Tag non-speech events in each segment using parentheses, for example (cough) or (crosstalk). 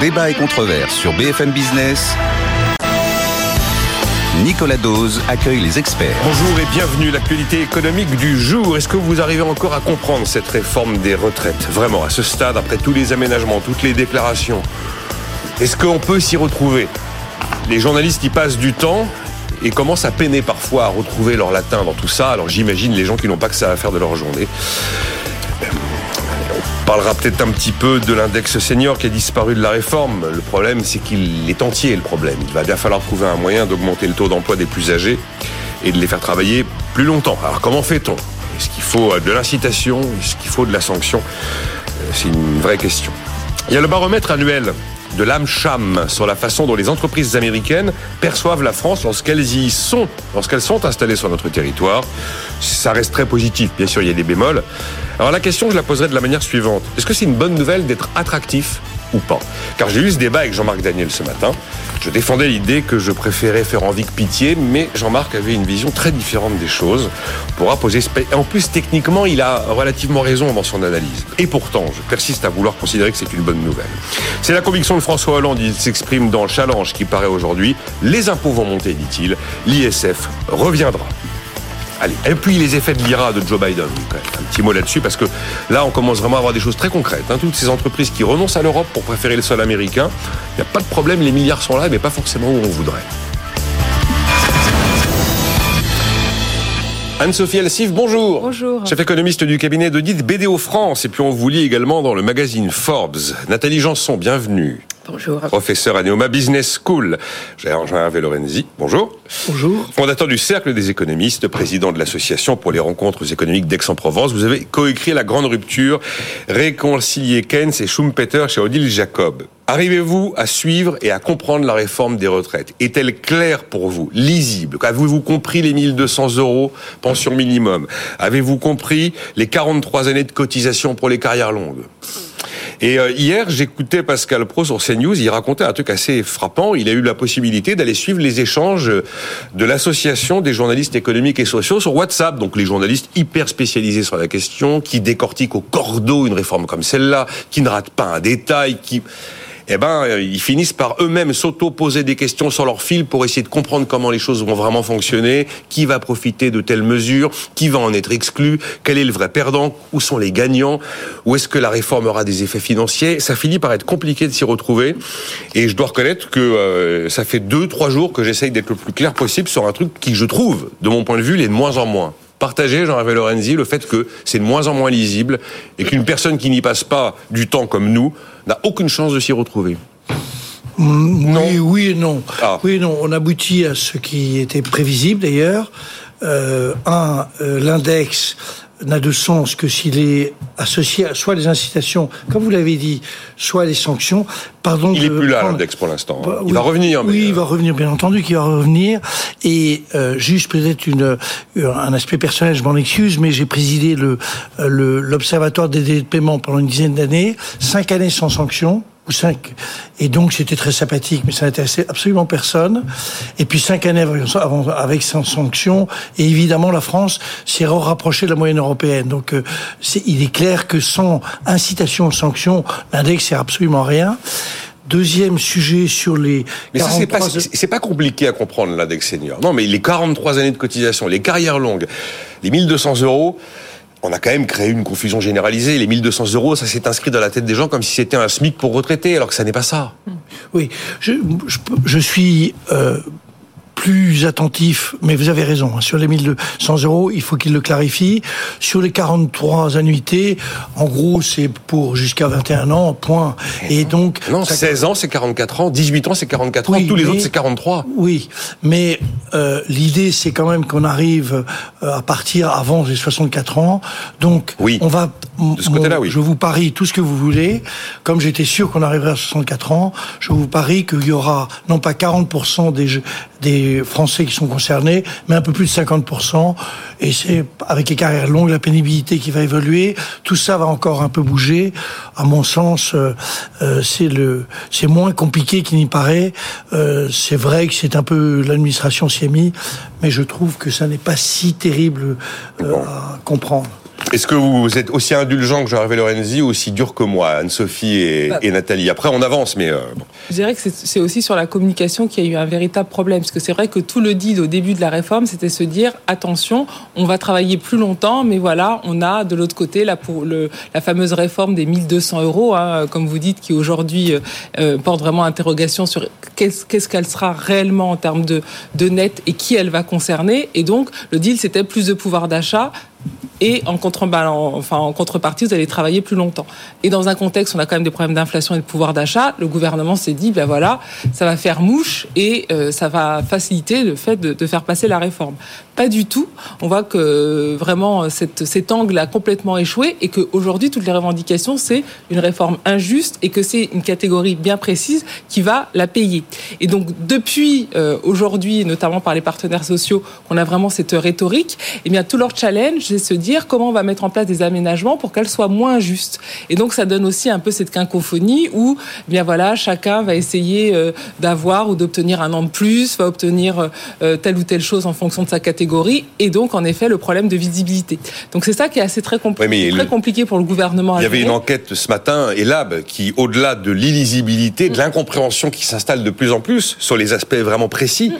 Débat et controverse sur BFM Business. Nicolas Dose accueille les experts. Bonjour et bienvenue. L'actualité économique du jour. Est-ce que vous arrivez encore à comprendre cette réforme des retraites? Vraiment, à ce stade, après tous les aménagements, toutes les déclarations, est-ce qu'on peut s'y retrouver? Les journalistes y passent du temps et commencent à peiner parfois à retrouver leur latin dans tout ça. Alors j'imagine les gens qui n'ont pas que ça à faire de leur journée parlera peut-être un petit peu de l'index senior qui a disparu de la réforme. Le problème, c'est qu'il est entier, le problème. Il va bien falloir trouver un moyen d'augmenter le taux d'emploi des plus âgés et de les faire travailler plus longtemps. Alors comment fait-on? Est-ce qu'il faut de l'incitation? Est-ce qu'il faut de la sanction? Euh, C'est une vraie question. Il y a le baromètre annuel de l'AmCham sur la façon dont les entreprises américaines perçoivent la France lorsqu'elles y sont, lorsqu'elles sont installées sur notre territoire. Ça reste très positif, bien sûr, il y a des bémols. Alors la question, je la poserai de la manière suivante. Est-ce que c'est une bonne nouvelle d'être attractif ou pas? Car j'ai eu ce débat avec Jean-Marc Daniel ce matin. Je défendais l'idée que je préférais faire envie que pitié, mais Jean-Marc avait une vision très différente des choses. Pour poser en plus techniquement, il a relativement raison dans son analyse. Et pourtant, je persiste à vouloir considérer que c'est une bonne nouvelle. C'est la conviction de François Hollande. Il s'exprime dans le challenge qui paraît aujourd'hui. Les impôts vont monter, dit-il. L'ISF reviendra. Allez, et puis les effets de l'IRA de Joe Biden. Un petit mot là-dessus parce que là, on commence vraiment à avoir des choses très concrètes. Hein. Toutes ces entreprises qui renoncent à l'Europe pour préférer le sol américain, il n'y a pas de problème, les milliards sont là, mais pas forcément où on voudrait. Anne-Sophie Alsif, bonjour. Bonjour. Chef économiste du cabinet d'audit BDO France. Et puis on vous lit également dans le magazine Forbes. Nathalie Janson, bienvenue. Bonjour. Professeur à Neoma Business School. Jean-Hervé Lorenzi, bonjour. Bonjour. Fondateur du Cercle des économistes, président de l'Association pour les rencontres économiques d'Aix-en-Provence. Vous avez coécrit La Grande Rupture, réconcilier Keynes et Schumpeter chez Odile Jacob. Arrivez-vous à suivre et à comprendre la réforme des retraites? Est-elle claire pour vous, lisible? Avez-vous compris les 1200 euros pension minimum? Avez-vous compris les 43 années de cotisation pour les carrières longues? Et euh, hier, j'écoutais Pascal Pro sur CNews, il racontait un truc assez frappant. Il a eu la possibilité d'aller suivre les échanges de l'association des journalistes économiques et sociaux sur WhatsApp. Donc les journalistes hyper spécialisés sur la question, qui décortiquent au cordeau une réforme comme celle-là, qui ne ratent pas un détail, qui eh ben, euh, ils finissent par eux-mêmes s'auto-poser des questions sur leur fil pour essayer de comprendre comment les choses vont vraiment fonctionner, qui va profiter de telles mesures, qui va en être exclu, quel est le vrai perdant, où sont les gagnants, où est-ce que la réforme aura des effets financiers? Ça finit par être compliqué de s'y retrouver. Et je dois reconnaître que euh, ça fait deux, trois jours que j'essaye d'être le plus clair possible sur un truc qui, je trouve, de mon point de vue, l'est de moins en moins partager, Jean-Hervé Lorenzi, le fait que c'est de moins en moins lisible et qu'une personne qui n'y passe pas du temps comme nous n'a aucune chance de s'y retrouver. Mm, oui, oui et non. Ah. Oui non. On aboutit à ce qui était prévisible d'ailleurs. Euh, un, euh, l'index n'a de sens que s'il est associé à soit les incitations, comme vous l'avez dit, soit les sanctions. Pardon. Il n'est plus là l'index pour l'instant. Bah, il va revenir. Oui, il va revenir, bien entendu, qu'il va revenir. Et euh, juste peut-être une un aspect personnel, je m'en excuse, mais j'ai présidé le l'observatoire des délais de paiement pendant une dizaine d'années, cinq années sans sanction ou cinq. Et donc c'était très sympathique, mais ça n'intéressait absolument personne. Et puis cinq années avant, avec sans sanction, et évidemment la France s'est rapprochée de la moyenne européenne. Donc euh, il est clair que sans incitation aux sanctions, l'index c'est absolument rien. Deuxième sujet sur les. Mais ça, c'est pas, c'est pas compliqué à comprendre, l'index senior. Non, mais les 43 années de cotisation, les carrières longues, les 1200 euros, on a quand même créé une confusion généralisée. Les 1200 euros, ça s'est inscrit dans la tête des gens comme si c'était un SMIC pour retraités, alors que ça n'est pas ça. Oui, je, je, suis euh, plus attentif, mais vous avez raison, hein, sur les 1200 euros, il faut qu'il le clarifie. Sur les 43 annuités, en gros, c'est pour jusqu'à 21 ans, point. Et donc... Non, 16 ans, c'est 44 ans, 18 ans, c'est 44 ans, tous les autres, c'est 43. Oui, mais euh, l'idée, c'est quand même qu'on arrive euh, à partir avant les 64 ans. Donc, oui. on va... De ce côté-là, oui. Je vous parie tout ce que vous voulez. Comme j'étais sûr qu'on arriverait à 64 ans, je vous parie qu'il y aura non pas 40% des, des Français qui sont concernés, mais un peu plus de 50%. Et c'est avec les carrières longues, la pénibilité qui va évoluer. Tout ça va encore un peu bouger. À mon sens, euh, euh, c'est le, c'est moins compliqué qu'il n'y paraît. Euh, c'est vrai que c'est un peu l'administration s'y est mis, mais je trouve que ça n'est pas si terrible à comprendre. Est-ce que vous êtes aussi indulgent que Jean-Hervé Lorenzi ou aussi dur que moi, Anne-Sophie et, Bah. et Nathalie Après, on avance, mais euh, bon. Je dirais que c'est- aussi sur la communication qu'il y a eu un véritable problème. Parce que c'est vrai que tout le deal au début de la réforme, c'était se dire attention, on va travailler plus longtemps, mais voilà, on a de l'autre côté là, pour le, la fameuse réforme des 1200 euros, hein, comme vous dites, qui aujourd'hui euh, euh, porte vraiment interrogation sur qu'est-ce qu'elle sera réellement en termes de, de net et qui elle va concerner. Et donc, le deal, c'était plus de pouvoir d'achat et en, contrepartie, vous allez travailler plus longtemps. Et dans un contexte où on a quand même des problèmes d'inflation et de pouvoir d'achat, le gouvernement s'est dit, ben voilà, ça va faire mouche et euh, ça va faciliter le fait de, faire passer la réforme. Pas du tout. On voit que euh, vraiment cet angle a complètement échoué et qu'aujourd'hui, toutes les revendications, c'est une réforme injuste et que c'est une catégorie bien précise qui va la payer. Et donc, depuis euh, aujourd'hui, notamment par les partenaires sociaux, qu'on a vraiment cette rhétorique, eh bien, tout leur challenge, se dire comment on va mettre en place des aménagements pour qu'elles soient moins injustes. Et donc, ça donne aussi un peu cette quinquophonie où, eh bien voilà, chacun va essayer euh, d'avoir ou d'obtenir un an de plus, va obtenir euh, telle ou telle chose en fonction de sa catégorie, et donc, en effet, le problème de visibilité. Donc, c'est ça qui est assez très mais très le- compliqué pour le gouvernement. il y avait une enquête ce matin, Elab, qui, au-delà de l'illisibilité, de l'incompréhension qui s'installe de plus en plus sur les aspects vraiment précis,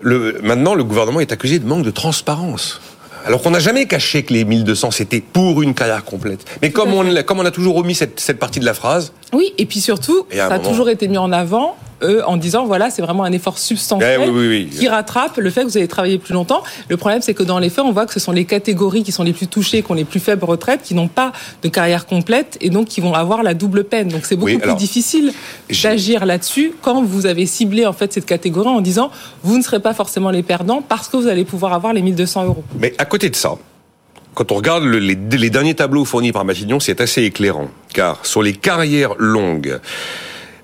le, maintenant, le gouvernement est accusé de manque de transparence. Alors qu'on n'a jamais caché que les 1200 c'était pour une carrière complète. Mais comme on, comme on a toujours omis cette, cette partie de la phrase, Oui, et puis surtout, Et ça a toujours été mis en avant eux, en disant voilà, c'est vraiment un effort substantiel Eh oui, oui, oui. qui rattrape le fait que vous allez travailler plus longtemps. Le problème, c'est que dans les faits, on voit que ce sont les catégories qui sont les plus touchées, qui ont les plus faibles retraites, qui n'ont pas de carrière complète et donc qui vont avoir la double peine. Donc c'est beaucoup plus difficile d'agir là-dessus quand vous avez ciblé en fait cette catégorie en disant vous ne serez pas forcément les perdants parce que vous allez pouvoir avoir les 1200 euros. Mais à côté de ça, quand on regarde le- les, les derniers tableaux fournis par Matignon, c'est assez éclairant. Car sur les carrières longues,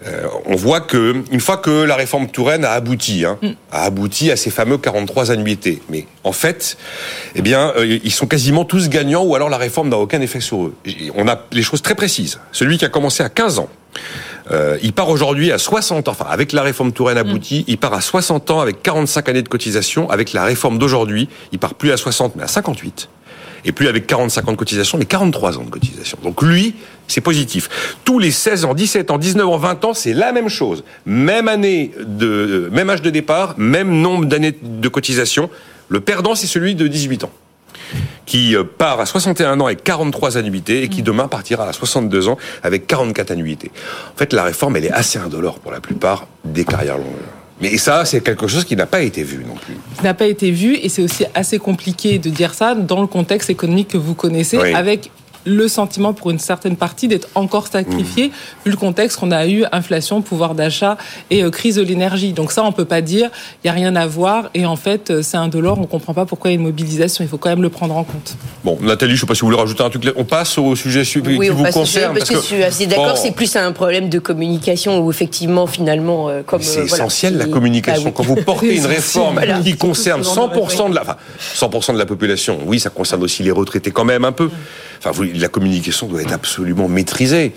euh, on voit que une fois que la réforme Touraine a abouti, hein, a abouti à ces fameux 43 annuités. Mais en fait, eh bien, euh, ils sont quasiment tous gagnants, ou alors la réforme n'a aucun effet sur eux. On a les choses très précises. Celui qui a commencé à 15 ans. euh, il part aujourd'hui à 60 ans, enfin avec la réforme Touraine aboutie, il part à 60 ans avec 45 années de cotisation. Avec la réforme d'aujourd'hui, il part plus à 60 mais à 58 et plus avec 45 ans de cotisation, mais 43 ans de cotisation. Donc lui, c'est positif. Tous les 16 ans, 17 ans, 19 ans, 20 ans, c'est la même chose. Même année de, même âge de départ, même nombre d'années de cotisation. Le perdant, c'est celui de 18 ans qui euh, part à 61 ans avec 43 annuités et qui demain partira à 62 ans avec 44 annuités. En fait, la réforme, elle est assez indolore pour la plupart des carrières longues. Mais ça, c'est quelque chose qui n'a pas été vu non plus. qui n'a pas été vu et c'est aussi assez compliqué de dire ça dans le contexte économique que vous connaissez Oui. avec le sentiment pour une certaine partie d'être encore sacrifié vu le contexte qu'on a eu inflation, pouvoir d'achat et euh, crise de l'énergie. Donc ça on peut pas dire il y a rien à voir et en fait euh, c'est indolore, on comprend pas pourquoi il y a une mobilisation, il faut quand même le prendre en compte. Bon, Nathalie, je sais pas si vous voulez rajouter un truc. On passe au sujet Oui, qui on vous passe au sujet, concerne. parce que je suis assez d'accord, bon, c'est plus un problème de communication où effectivement, finalement, euh, comme C'est euh, voilà, essentiel la communication. Bah oui. Quand vous portez une (laughs) réforme voilà. qui concerne tout ce genre de 100% de la, enfin, 100% de la population, oui, ça concerne aussi les retraités quand même un peu. Enfin, vous- la communication doit être absolument maîtrisée.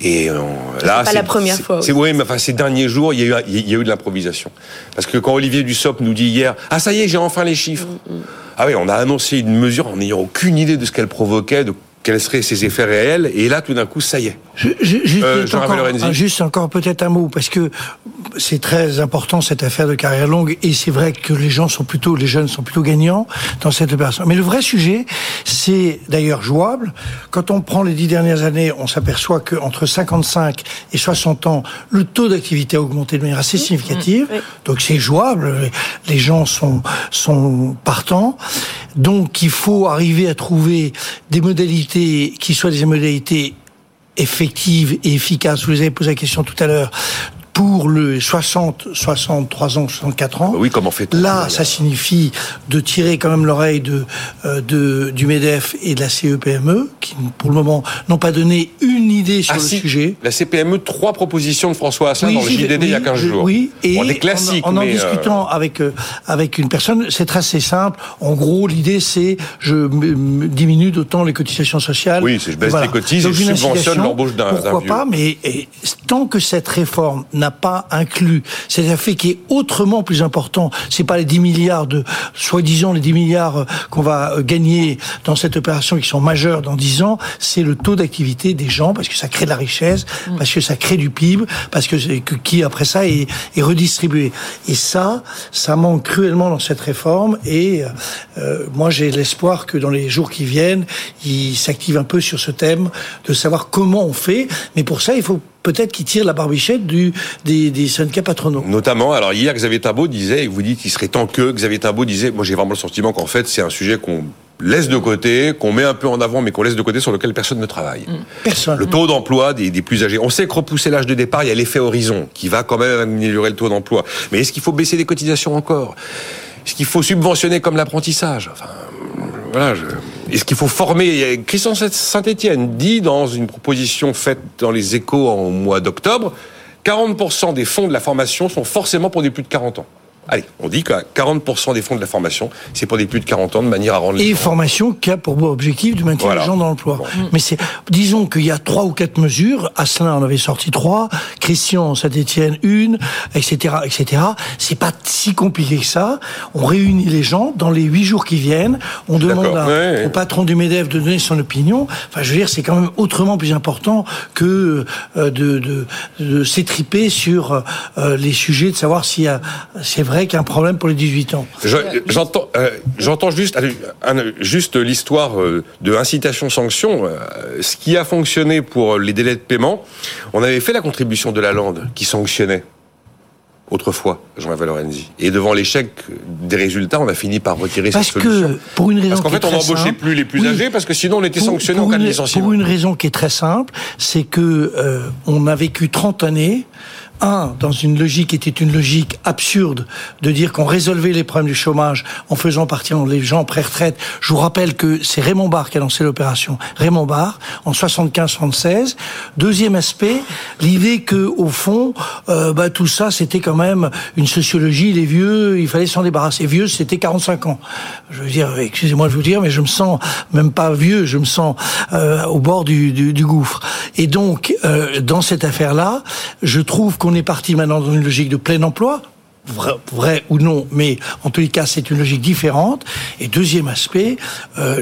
Et euh, là, pas la première fois C'est oui, mais enfin, ces derniers jours, il y a eu, il y a eu de l'improvisation. Parce que quand Olivier Dussopt nous dit hier, ah ça y est, j'ai enfin les chiffres. Mm, Ah oui, on a annoncé une mesure en n'ayant aucune idée de ce qu'elle provoquait, de quels seraient ses effets réels. Et là, tout d'un coup, ça y est. Je- je- juste, Euh, encore, ah, juste encore peut-être un mot parce que c'est très important cette affaire de carrière longue et c'est vrai que les gens sont plutôt, les jeunes sont plutôt gagnants dans cette opération. Mais le vrai sujet, c'est d'ailleurs jouable. Quand on prend les dix dernières années, on s'aperçoit que entre 55 et 60 ans, le taux d'activité a augmenté de manière assez significative. Donc c'est jouable. Les gens sont sont partants. Donc il faut arriver à trouver des modalités qui soient des modalités effectives et efficaces. Vous avez posé la question tout à l'heure. Pour le 60, 63 ans, 64 ans. Oui, comment fait-on Là, ça signifie de tirer quand même l'oreille de, euh, de, du MEDEF et de la CEPME, qui pour le moment n'ont pas donné une idée sur Ah le si, sujet. La CPME, trois propositions de François Asselin Oui, dans le JDD il y a oui, 15 je- jours. Oui, et Bon, classiques, en en, en mais, euh, discutant avec euh, avec une personne, c'est assez simple. En gros, l'idée c'est je diminue d'autant les cotisations sociales. Oui, c'est je baisse les cotises et je subventionne l'embauche d'un- d'un Pourquoi vieux. pas Mais et, tant que cette réforme n'a pas inclus cet effet qui est autrement plus important, c'est pas les 10 milliards de soi-disant les 10 milliards euh, qu'on va euh, gagner dans cette opération qui sont majeurs dans 10 ans, c'est le taux d'activité des gens parce que ça crée de la richesse, parce que ça crée du PIB, parce que, c'est- que qui après ça est, est redistribué. Et ça, ça manque cruellement dans cette réforme. Et euh, moi, j'ai l'espoir que dans les jours qui viennent, il s'active un peu sur ce thème de savoir comment on fait. Mais pour ça, il faut peut-être qu'il tire la barbichette du, des, des syndicats patronaux. Notamment, alors hier, Xavier Tabot disait, et vous dites qu'il serait temps que, Xavier Tabot disait, moi j'ai vraiment le sentiment qu'en fait c'est un sujet qu'on laisse de côté, qu'on met un peu en avant, mais qu'on laisse de côté, sur lequel personne ne travaille. Personne. Le taux d'emploi des, des plus âgés. On sait que repousser l'âge de départ, il y a l'effet horizon, qui va quand même améliorer le taux d'emploi. Mais est-ce qu'il faut baisser les cotisations encore? Est-ce qu'il faut subventionner comme l'apprentissage Enfin. Est-ce qu'il faut former Christian Saint-Etienne dit dans une proposition faite dans les échos en mois d'octobre, 40% des fonds de la formation sont forcément pour des plus de 40 ans. Allez, on dit que 40% des fonds de la formation, c'est pour des plus de 40 ans, de manière à rendre les Et gens- formation qui a pour objectif de maintenir Voilà. les gens dans l'emploi. Bon. Mais c'est, disons qu'il y a trois ou quatre mesures. Asselin en avait sorti trois, Christian, Saint-Etienne une, etc., etc. C'est pas si compliqué que ça. On réunit les gens dans les huit jours qui viennent. On demande à- Ouais, au patron du Medef de donner son opinion. Enfin, je veux dire, c'est quand même autrement plus important que euh, de, de, de s'étriper sur euh, les sujets, de savoir s'il y a, c'est vrai qu'il y a un problème pour les 18 ans. Je- euh, j'entends juste, l'histoire euh, de incitation-sanction. euh, ce qui a fonctionné pour les délais de paiement, on avait fait la contribution de la Lande qui sanctionnait autrefois Jean-Yves Lorenzi. Et devant l'échec des résultats, on a fini par retirer Parce cette solution. que, pour une raison Parce qu'en fait, on n'embauchait plus les plus Oui. âgés parce que sinon on était sanctionné en cas de licenciement. Pour une raison qui est très simple, c'est que euh, on a vécu 30 années, un, dans une logique qui était une logique absurde de dire qu'on résolvait les problèmes du chômage en faisant partir les gens en pré-retraite. Je vous rappelle que c'est Raymond Barre qui a lancé l'opération. Raymond Barre, en 75-76. Deuxième aspect, l'idée que, au fond, euh, bah, tout ça, c'était quand même une sociologie, les vieux, il fallait s'en débarrasser. Vieux, c'était 45 ans. Je veux dire, excusez-moi de vous dire, mais je me sens même pas vieux, je me sens euh, au bord du, du, du gouffre. Et donc, euh, dans cette affaire-là, je trouve qu'on est parti maintenant dans une logique de plein emploi. Vrai, vrai ou non, mais en tous les cas, c'est une logique différente. Et deuxième aspect, euh,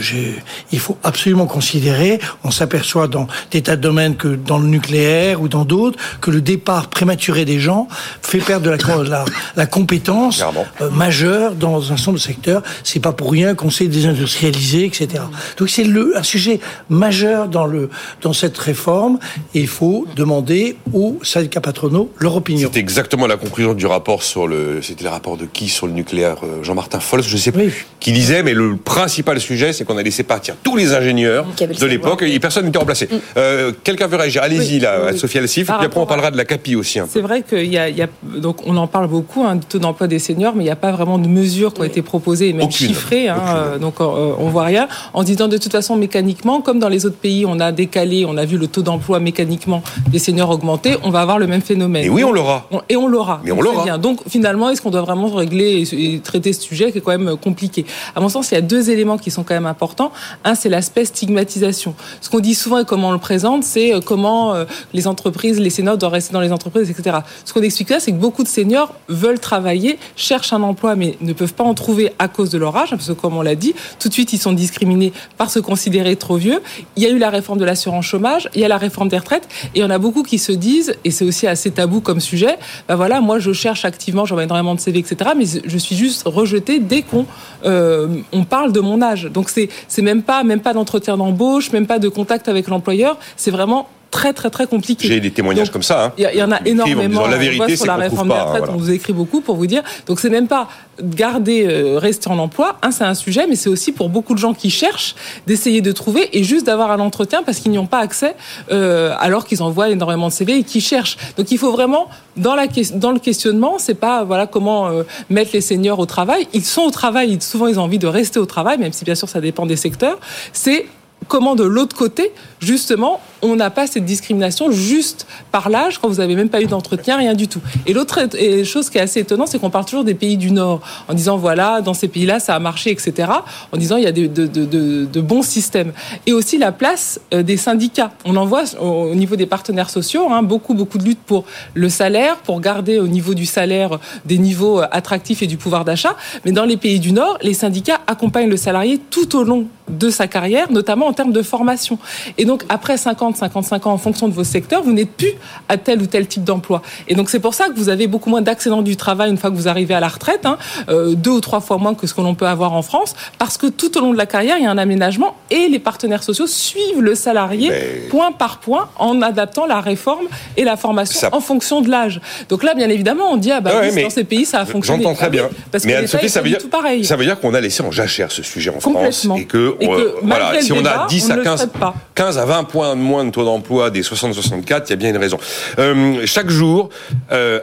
il faut absolument considérer, on s'aperçoit dans des tas de domaines que dans le nucléaire ou dans d'autres, que le départ prématuré des gens fait perdre de la, la, la compétence euh, majeure dans un certain nombre de secteurs. C'est pas pour rien qu'on s'est désindustrialisé, etc. Donc c'est le un sujet majeur dans le dans cette réforme. Et il faut demander aux syndicats patronaux leur opinion. C'était exactement la conclusion du rapport sur le. C'était le rapport de qui sur le nucléaire euh, Jean-Martin Fols, je sais Oui. plus. Qui disait, mais le principal sujet, c'est qu'on a laissé partir tous les ingénieurs de l'époque et personne n'était remplacé. Euh, Quelqu'un veut réagir Allez-y, Oui, là, oui. Sophie Alcif, et puis après on parlera de la CAPI aussi. C'est vrai qu'il y a, il y a- donc on en parle beaucoup hein, du taux d'emploi des seniors, mais il n'y a pas vraiment de mesures qui ont été proposées et même Aucune. chiffrées. Hein, Aucune. euh, donc euh, on voit rien. En disant de toute façon mécaniquement, comme dans les autres pays, on a décalé, on a vu le taux d'emploi mécaniquement des seniors augmenter, on va avoir le même phénomène. Et oui, on l'aura. Et on l'aura. Mais on l'aura. bien. Donc finalement, est-ce qu'on doit vraiment régler et, traiter ce sujet qui est quand même compliqué? À mon sens, il y a deux éléments qui sont quand même importants. Un, c'est l'aspect stigmatisation. Ce qu'on dit souvent et comment on le présente, c'est euh, comment euh, les entreprises, les seniors doivent rester dans les entreprises, etc. Ce qu'on explique là, c'est que beaucoup de seniors veulent travailler, cherchent un emploi, mais ne peuvent pas en trouver à cause de leur âge, parce que comme on l'a dit, tout de suite ils sont discriminés par se considérer trop vieux. Il y a eu la réforme de l'assurance chômage, il y a la réforme des retraites, et en a beaucoup qui se disent, et c'est aussi assez tabou comme sujet, bah voilà, moi je cherche activement, j'envoie énormément de CV, etc. Mais je suis juste rejeté dès qu'on euh, parle de mon âge. Donc c'est même pas même pas d'entretien d'embauche, même pas de contact avec l'employeur. C'est vraiment très très très compliqué. J'ai des témoignages Donc, comme ça. Hein. Il y, a- il y en a écrivent en énormément. disant, la On vérité, voit c'est sur la réforme pas, des retraites, voilà. on vous écrit beaucoup pour vous dire. Donc c'est même pas garder, euh, rester en emploi. Un, c'est un sujet, mais c'est aussi pour beaucoup de gens qui cherchent d'essayer de trouver et juste d'avoir un entretien parce qu'ils n'y ont pas accès euh, alors qu'ils envoient énormément de CV et qui cherchent. Donc il faut vraiment dans la dans le questionnement, c'est pas voilà comment euh, mettre les seniors au travail. Ils sont au travail, souvent ils ont envie de rester au travail, même si bien sûr ça dépend des secteurs. C'est comment de l'autre côté, justement, on n'a pas cette discrimination juste par l'âge quand vous n'avez même pas eu d'entretien, rien du tout. Et l'autre chose qui est assez étonnante, c'est qu'on parle toujours des pays du Nord en disant voilà, dans ces pays-là, ça a marché, etc. En disant il y a de, bons systèmes. Et aussi la place euh, des syndicats. On en voit au niveau des partenaires sociaux, hein, beaucoup, beaucoup de lutte pour le salaire, pour garder au niveau du salaire des niveaux euh, attractifs et du pouvoir d'achat. Mais dans les pays du Nord, les syndicats accompagnent le salarié tout au long de sa carrière, notamment en termes de formation. Et donc, après 50, 55 ans, en fonction de vos secteurs, vous n'êtes plus à tel ou tel type d'emploi. Et donc, c'est pour ça que vous avez beaucoup moins d'accidents du travail une fois que vous arrivez à la retraite, hein, euh, deux ou trois fois moins que ce que l'on peut avoir en France, parce que tout au long de la carrière, il y a un aménagement et les partenaires sociaux suivent le salarié point par point en adaptant la réforme et la formation en fonction de l'âge. Donc là, bien évidemment, on dit, ah bah oui, dans ces pays, ça a fonctionné. J'entends très bien. Parce mais que Sophie, ça veut dire, ça veut dire qu'on a laissé en jachère ce sujet en France et que et que, voilà, si on a 10 à 15, 15 à 20 points de moins de taux d'emploi des 60-64, il y a bien une raison. Euh, chaque jour, euh,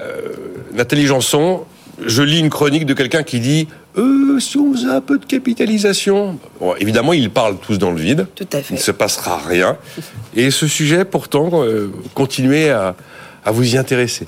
Nathalie Janson, je lis une chronique de quelqu'un qui dit euh, si on faisait un peu de capitalisation, bon, évidemment, ils parlent tous dans le vide. Tout à fait. Il ne se passera rien. Et ce sujet, pourtant, euh, continuez à, à vous y intéresser.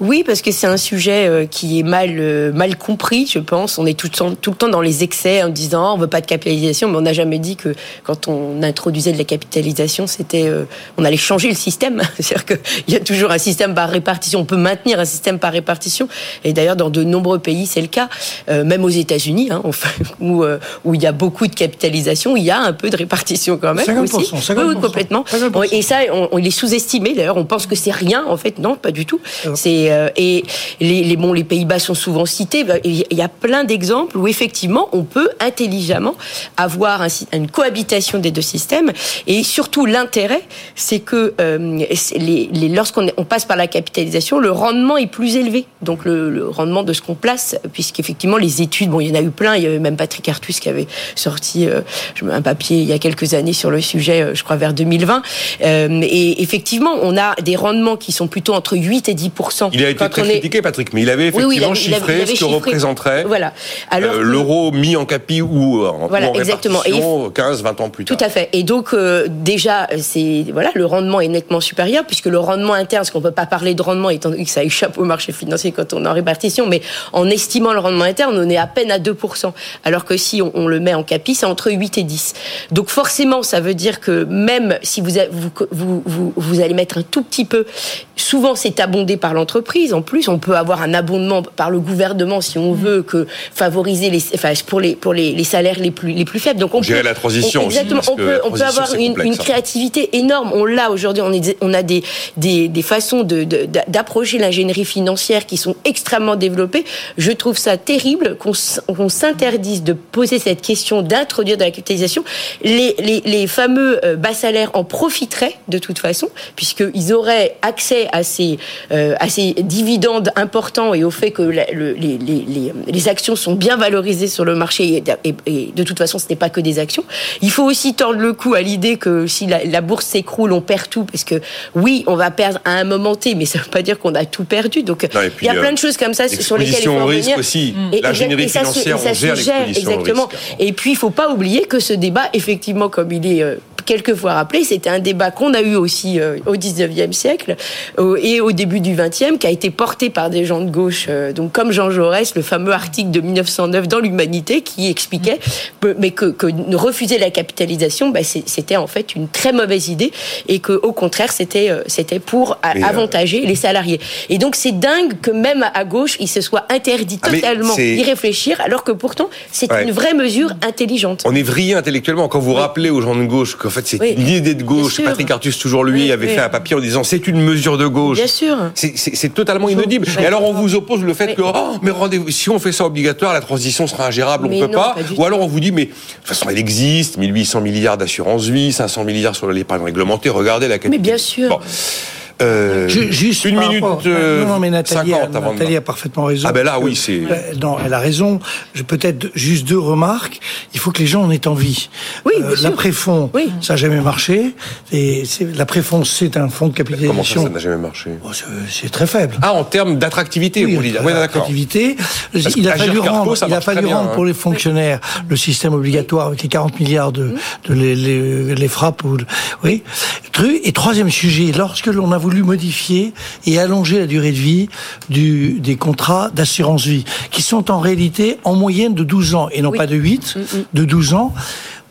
Oui, parce que c'est un sujet euh, qui est mal euh, mal compris, je pense. On est tout le temps, tout le temps dans les excès en disant on veut pas de capitalisation, mais on n'a jamais dit que quand on introduisait de la capitalisation, c'était euh, on allait changer le système. (laughs) C'est-à-dire qu'il y a toujours un système par répartition. On peut maintenir un système par répartition. Et d'ailleurs, dans de nombreux pays, c'est le cas. même aux États-Unis, hein, (laughs) où où il y a beaucoup de capitalisation, il y a un peu de répartition quand même 50%, aussi. 50%, oui, complètement. Et ça, on, on, est sous-estimé. D'ailleurs, on pense que c'est rien. En fait, non, pas du tout. C'est euh, et, les, les, bon, les Pays-Bas sont souvent cités. Bah, il y a plein d'exemples où effectivement on peut intelligemment avoir une cohabitation des deux systèmes. Et surtout l'intérêt, c'est que euh, les, les, lorsqu'on on passe par la capitalisation, le rendement est plus élevé. Donc le, rendement de ce qu'on place, puisqu'effectivement les études, bon, il y en a eu plein. Il y avait même Patrick Artus qui avait sorti euh, un papier il y a quelques années sur le sujet, je crois vers 2020. et effectivement, on a des rendements qui sont plutôt entre 8 et 10 il a été très critiqué, Patrick, mais il avait effectivement chiffré ce que représenterait voilà. Euh, l'euro mis en capi ou en, voilà, exactement. 15, 20 ans plus tard. Tout à fait. Et donc, euh, déjà, c'est voilà, le rendement est nettement supérieur, puisque le rendement interne, parce qu'on ne peut pas parler de rendement, étant donné que ça échappe au marché financier quand on est en répartition, mais en estimant le rendement interne, on est à peine à 2%. Alors que si on, le met en capi, c'est entre 8 et 10. Donc forcément, ça veut dire que même si vous, vous, vous, vous allez mettre un tout petit peu, souvent c'est abondé par l'entreprise, en plus, on peut avoir un abondement par le gouvernement si on veut que favoriser les, enfin, pour les pour les, les salaires les plus les plus faibles. Donc on peut, la transition. exactement. on peut on peut avoir une, une, créativité énorme. On l'a aujourd'hui. On, est, on a des des, des façons de d'approcher l'ingénierie financière qui sont extrêmement développées. Je trouve ça terrible qu'on s'interdise de poser cette question d'introduire de la capitalisation. Les, les, les fameux euh, bas salaires en profiteraient de toute façon puisqu'ils auraient accès à ces euh, à ces dividendes importants et au fait que les, les, les, actions sont bien valorisées sur le marché, et, de toute façon, ce n'est pas que des actions. Il faut aussi tordre le cou à l'idée que si la, bourse s'écroule, on perd tout, parce que oui, on va perdre à un moment T, mais ça ne veut pas dire qu'on a tout perdu. Donc, il y a plein de choses comme ça sur lesquelles il faut revenir. aussi. L'ingénierie financière, on gère, gère exactement. Et puis, il faut pas oublier que ce débat, effectivement, comme il est euh, quelquefois rappelé, c'était un débat qu'on a eu aussi euh, au 19e siècle et au début du 20e, qui a été porté par des gens de gauche, euh, donc comme Jean Jaurès, le fameux article de 1909 dans l'Humanité, qui expliquait mais que, que, refuser la capitalisation, bah, c'était en fait une très mauvaise idée et que au contraire, c'était euh, c'était pour avantager les salariés. Et donc c'est dingue que même à gauche, il se soit interdit ah, totalement d'y réfléchir, alors que pourtant c'est une vraie mesure intelligente. On est vrillé intellectuellement quand vous rappelez aux gens de gauche qu'en fait c'est une idée de gauche. Patrick Artus, toujours lui, avait fait un papier en disant c'est une mesure de gauche. Bien sûr. C'est totalement inaudible. Et alors on vous oppose le fait que oh, mais rendez-vous, si on fait ça obligatoire, la transition sera ingérable, on ne peut pas. Ou alors on vous dit mais de toute façon elle existe, 1800 milliards d'assurance vie, 500 milliards sur l'épargne réglementée, regardez la qualité. Mais bien sûr. Euh, juste une minute euh, non, mais Nathalie, 50 a, Nathalie a parfaitement raison. Ah ben là, oui, c'est. Euh, non, elle a raison. Je peut-être juste deux remarques. Il faut que les gens en aient envie. Oui, euh, l'après-fonds, oui. ça n'a jamais marché. Et l'après-fonds, c'est un fonds de capitalisation. Comment ça, ça n'a jamais marché? Oh, C'est très faible. Ah, en termes d'attractivité, oui, vous voulez dire. Oui, d'attractivité. Il a fallu rendre, il a fallu rendre pour hein. les fonctionnaires le système obligatoire avec les 40 milliards de, de les, les, les frappes. Ou, oui. Et troisième sujet, lorsque l'on a voulu modifier et allonger la durée de vie du, des contrats d'assurance vie, qui sont en réalité en moyenne de 12 ans et non pas de 8, mm, mm. de 12 ans,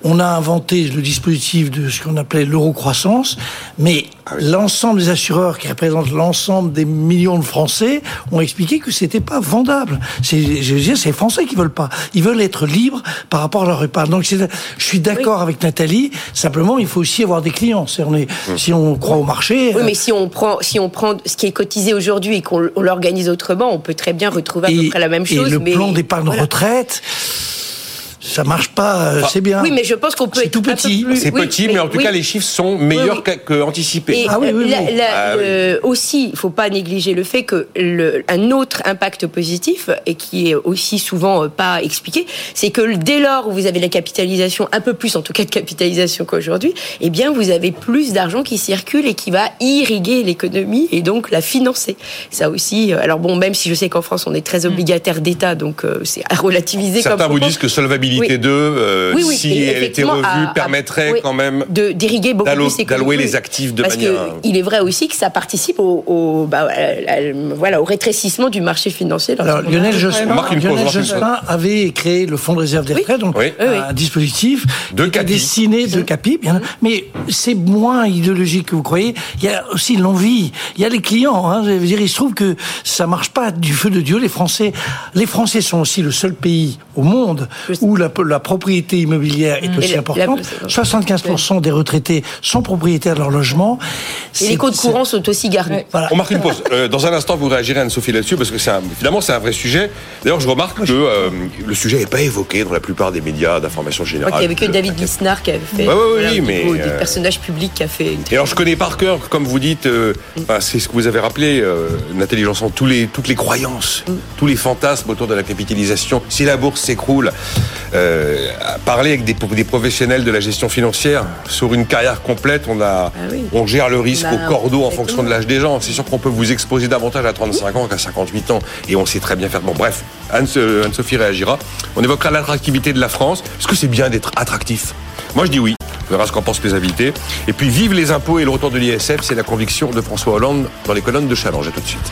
on a inventé le dispositif de ce qu'on appelait l'euro-croissance, mais l'ensemble des assureurs qui représentent l'ensemble des millions de Français ont expliqué que c'était pas vendable. C'est, je veux dire, c'est les Français qui veulent pas. Ils veulent être libres par rapport à leur épargne. Donc, je suis d'accord avec Nathalie. Simplement, il faut aussi avoir des clients. on est, hum. si on croit au marché. Oui, mais si on prend, si on prend ce qui est cotisé aujourd'hui et qu'on l'organise autrement, on peut très bien retrouver à peu près la même chose. Et le plan d'épargne retraite ça marche pas, euh, c'est bien. Oui, mais je pense qu'on peut être tout petit. C'est petit, mais en tout cas, les chiffres sont meilleurs qu'anticipés. ah oui, oui, ah aussi, il faut pas négliger le fait que le, un autre impact positif et qui est aussi souvent euh, pas expliqué, c'est que dès lors où vous avez la capitalisation, un peu plus en tout cas de capitalisation qu'aujourd'hui, eh bien, vous avez plus d'argent qui circule et qui va irriguer l'économie et donc la financer. Ça aussi. Euh, alors bon, même si je sais qu'en France on est très mm. obligataire d'État, donc c'est à relativiser. Certains vous disent que solvabilité oui. Euh, si elle était revue, permettrait quand même de d'irriguer beaucoup plus d'allouer les actifs de Parce manière. il est vrai aussi que ça participe au, bah, voilà, au rétrécissement du marché financier. Alors, Lionel Jospin, avait créé le Fonds de réserve des retraites, donc un dispositif de destiné de CAPI, bien, mais c'est moins idéologique que vous croyez. Il y a aussi l'envie, il y a les clients. Hein, je veux dire, il se trouve que ça marche pas du feu de Dieu. Les Français, les Français sont aussi le seul pays au monde où la la, propriété immobilière est mmh. aussi importante. 75% des retraités sont propriétaires de leur logement. Et les codes courants sont aussi gardés. On marque une pause. Euh, dans un instant, vous réagirez, Anne-Sophie, là-dessus, parce que c'est évidemment, c'est un vrai sujet. D'ailleurs, je remarque que euh, le sujet n'est pas évoqué dans la plupart des médias d'information générale. Il n'y avait que David Lisnard qui avait fait. oui, mais. Des, euh, personnages publics qui a fait. Une et alors, je connais par cœur, comme vous dites, c'est ce que vous avez rappelé, Nathalie Janson, tous les, toutes les croyances, mm. tous les fantasmes autour de la capitalisation. Si la bourse s'écroule, euh, parler avec des, des, professionnels de la gestion financière sur une carrière complète, on a, ah on gère le risque au cordeau en fonction de l'âge des gens. C'est sûr qu'on peut vous exposer davantage à 35 ans qu'à 58 ans, et on sait très bien faire. Bon, bref, Anne-Sophie réagira. On évoquera l'attractivité de la France. Est-ce que c'est bien d'être attractif? Moi, je dis oui. On verra ce qu'en pensent mes invités. Et puis, vive les impôts et le retour de l'ISF, c'est la conviction de François Hollande dans les colonnes de Challenge. À tout de suite.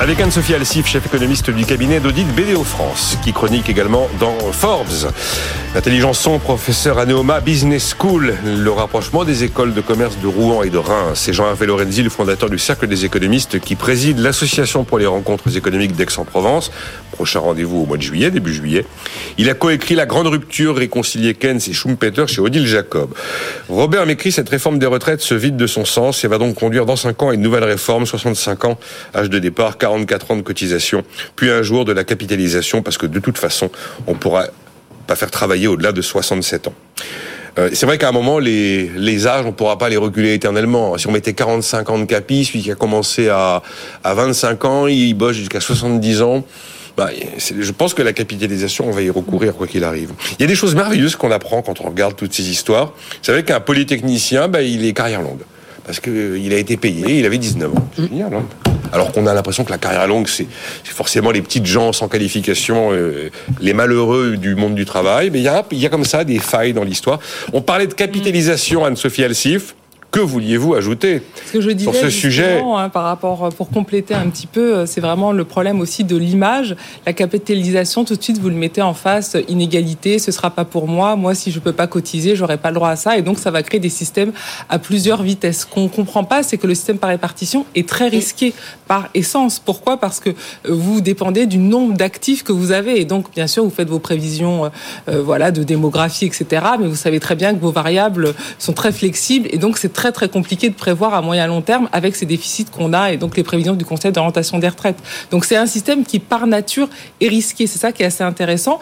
Avec Anne-Sophie Alsif, chef économiste du cabinet d'audit BDO France, qui chronique également dans Forbes. Nathalie Janson, professeur à Neoma Business School, le rapprochement des écoles de commerce de Rouen et de Reims. C'est Jean-Hervé Lorenzi, le fondateur du Cercle des économistes, qui préside l'association pour les rencontres économiques d'Aix-en-Provence. Prochain rendez-vous au mois de juillet, début juillet. Il a coécrit La Grande Rupture, réconcilier Keynes et Schumpeter chez Odile Jacob. Robert m'écrit, cette réforme des retraites se vide de son sens et va donc conduire dans 5 ans à une nouvelle réforme, 65 ans, âge de départ, 44 ans de cotisation, puis un jour de la capitalisation, parce que de toute façon, on pourra pas faire travailler au-delà de 67 ans. Euh, c'est vrai qu'à un moment, les, les âges, on pourra pas les reculer éternellement. Si on mettait 45 ans de capi, celui qui a commencé à, à 25 ans, il bosse jusqu'à 70 ans. Bah, je pense que la capitalisation, on va y recourir quoi qu'il arrive. Il y a des choses merveilleuses qu'on apprend quand on regarde toutes ces histoires. Vous savez qu'un polytechnicien, bah, il est carrière longue. Parce qu'il a été payé, il avait 19 ans. C'est génial, hein alors qu'on a l'impression que la carrière longue, c'est forcément les petites gens sans qualification, euh, les malheureux du monde du travail. Mais il y a, y a comme ça des failles dans l'histoire. On parlait de capitalisation, Anne-Sophie Alsif. Que vouliez-vous ajouter ce que je disais, sur ce sujet hein, Par rapport, euh, pour compléter un petit peu, euh, c'est vraiment le problème aussi de l'image. La capitalisation, tout de suite, vous le mettez en face, inégalité, ce sera pas pour moi. Moi, si je peux pas cotiser, j'aurai pas le droit à ça. Et donc, ça va créer des systèmes à plusieurs vitesses. Ce qu'on comprend pas, c'est que le système par répartition est très risqué par essence. Pourquoi? Parce que euh, vous dépendez du nombre d'actifs que vous avez. Et donc, bien sûr, vous faites vos prévisions, voilà, de démographie, etc. Mais vous savez très bien que vos variables sont très flexibles. Et donc, c'est très très compliqué de prévoir à moyen long terme avec ces déficits qu'on a et donc les prévisions du Conseil d'orientation des retraites. Donc c'est un système qui par nature est risqué. C'est ça qui est assez intéressant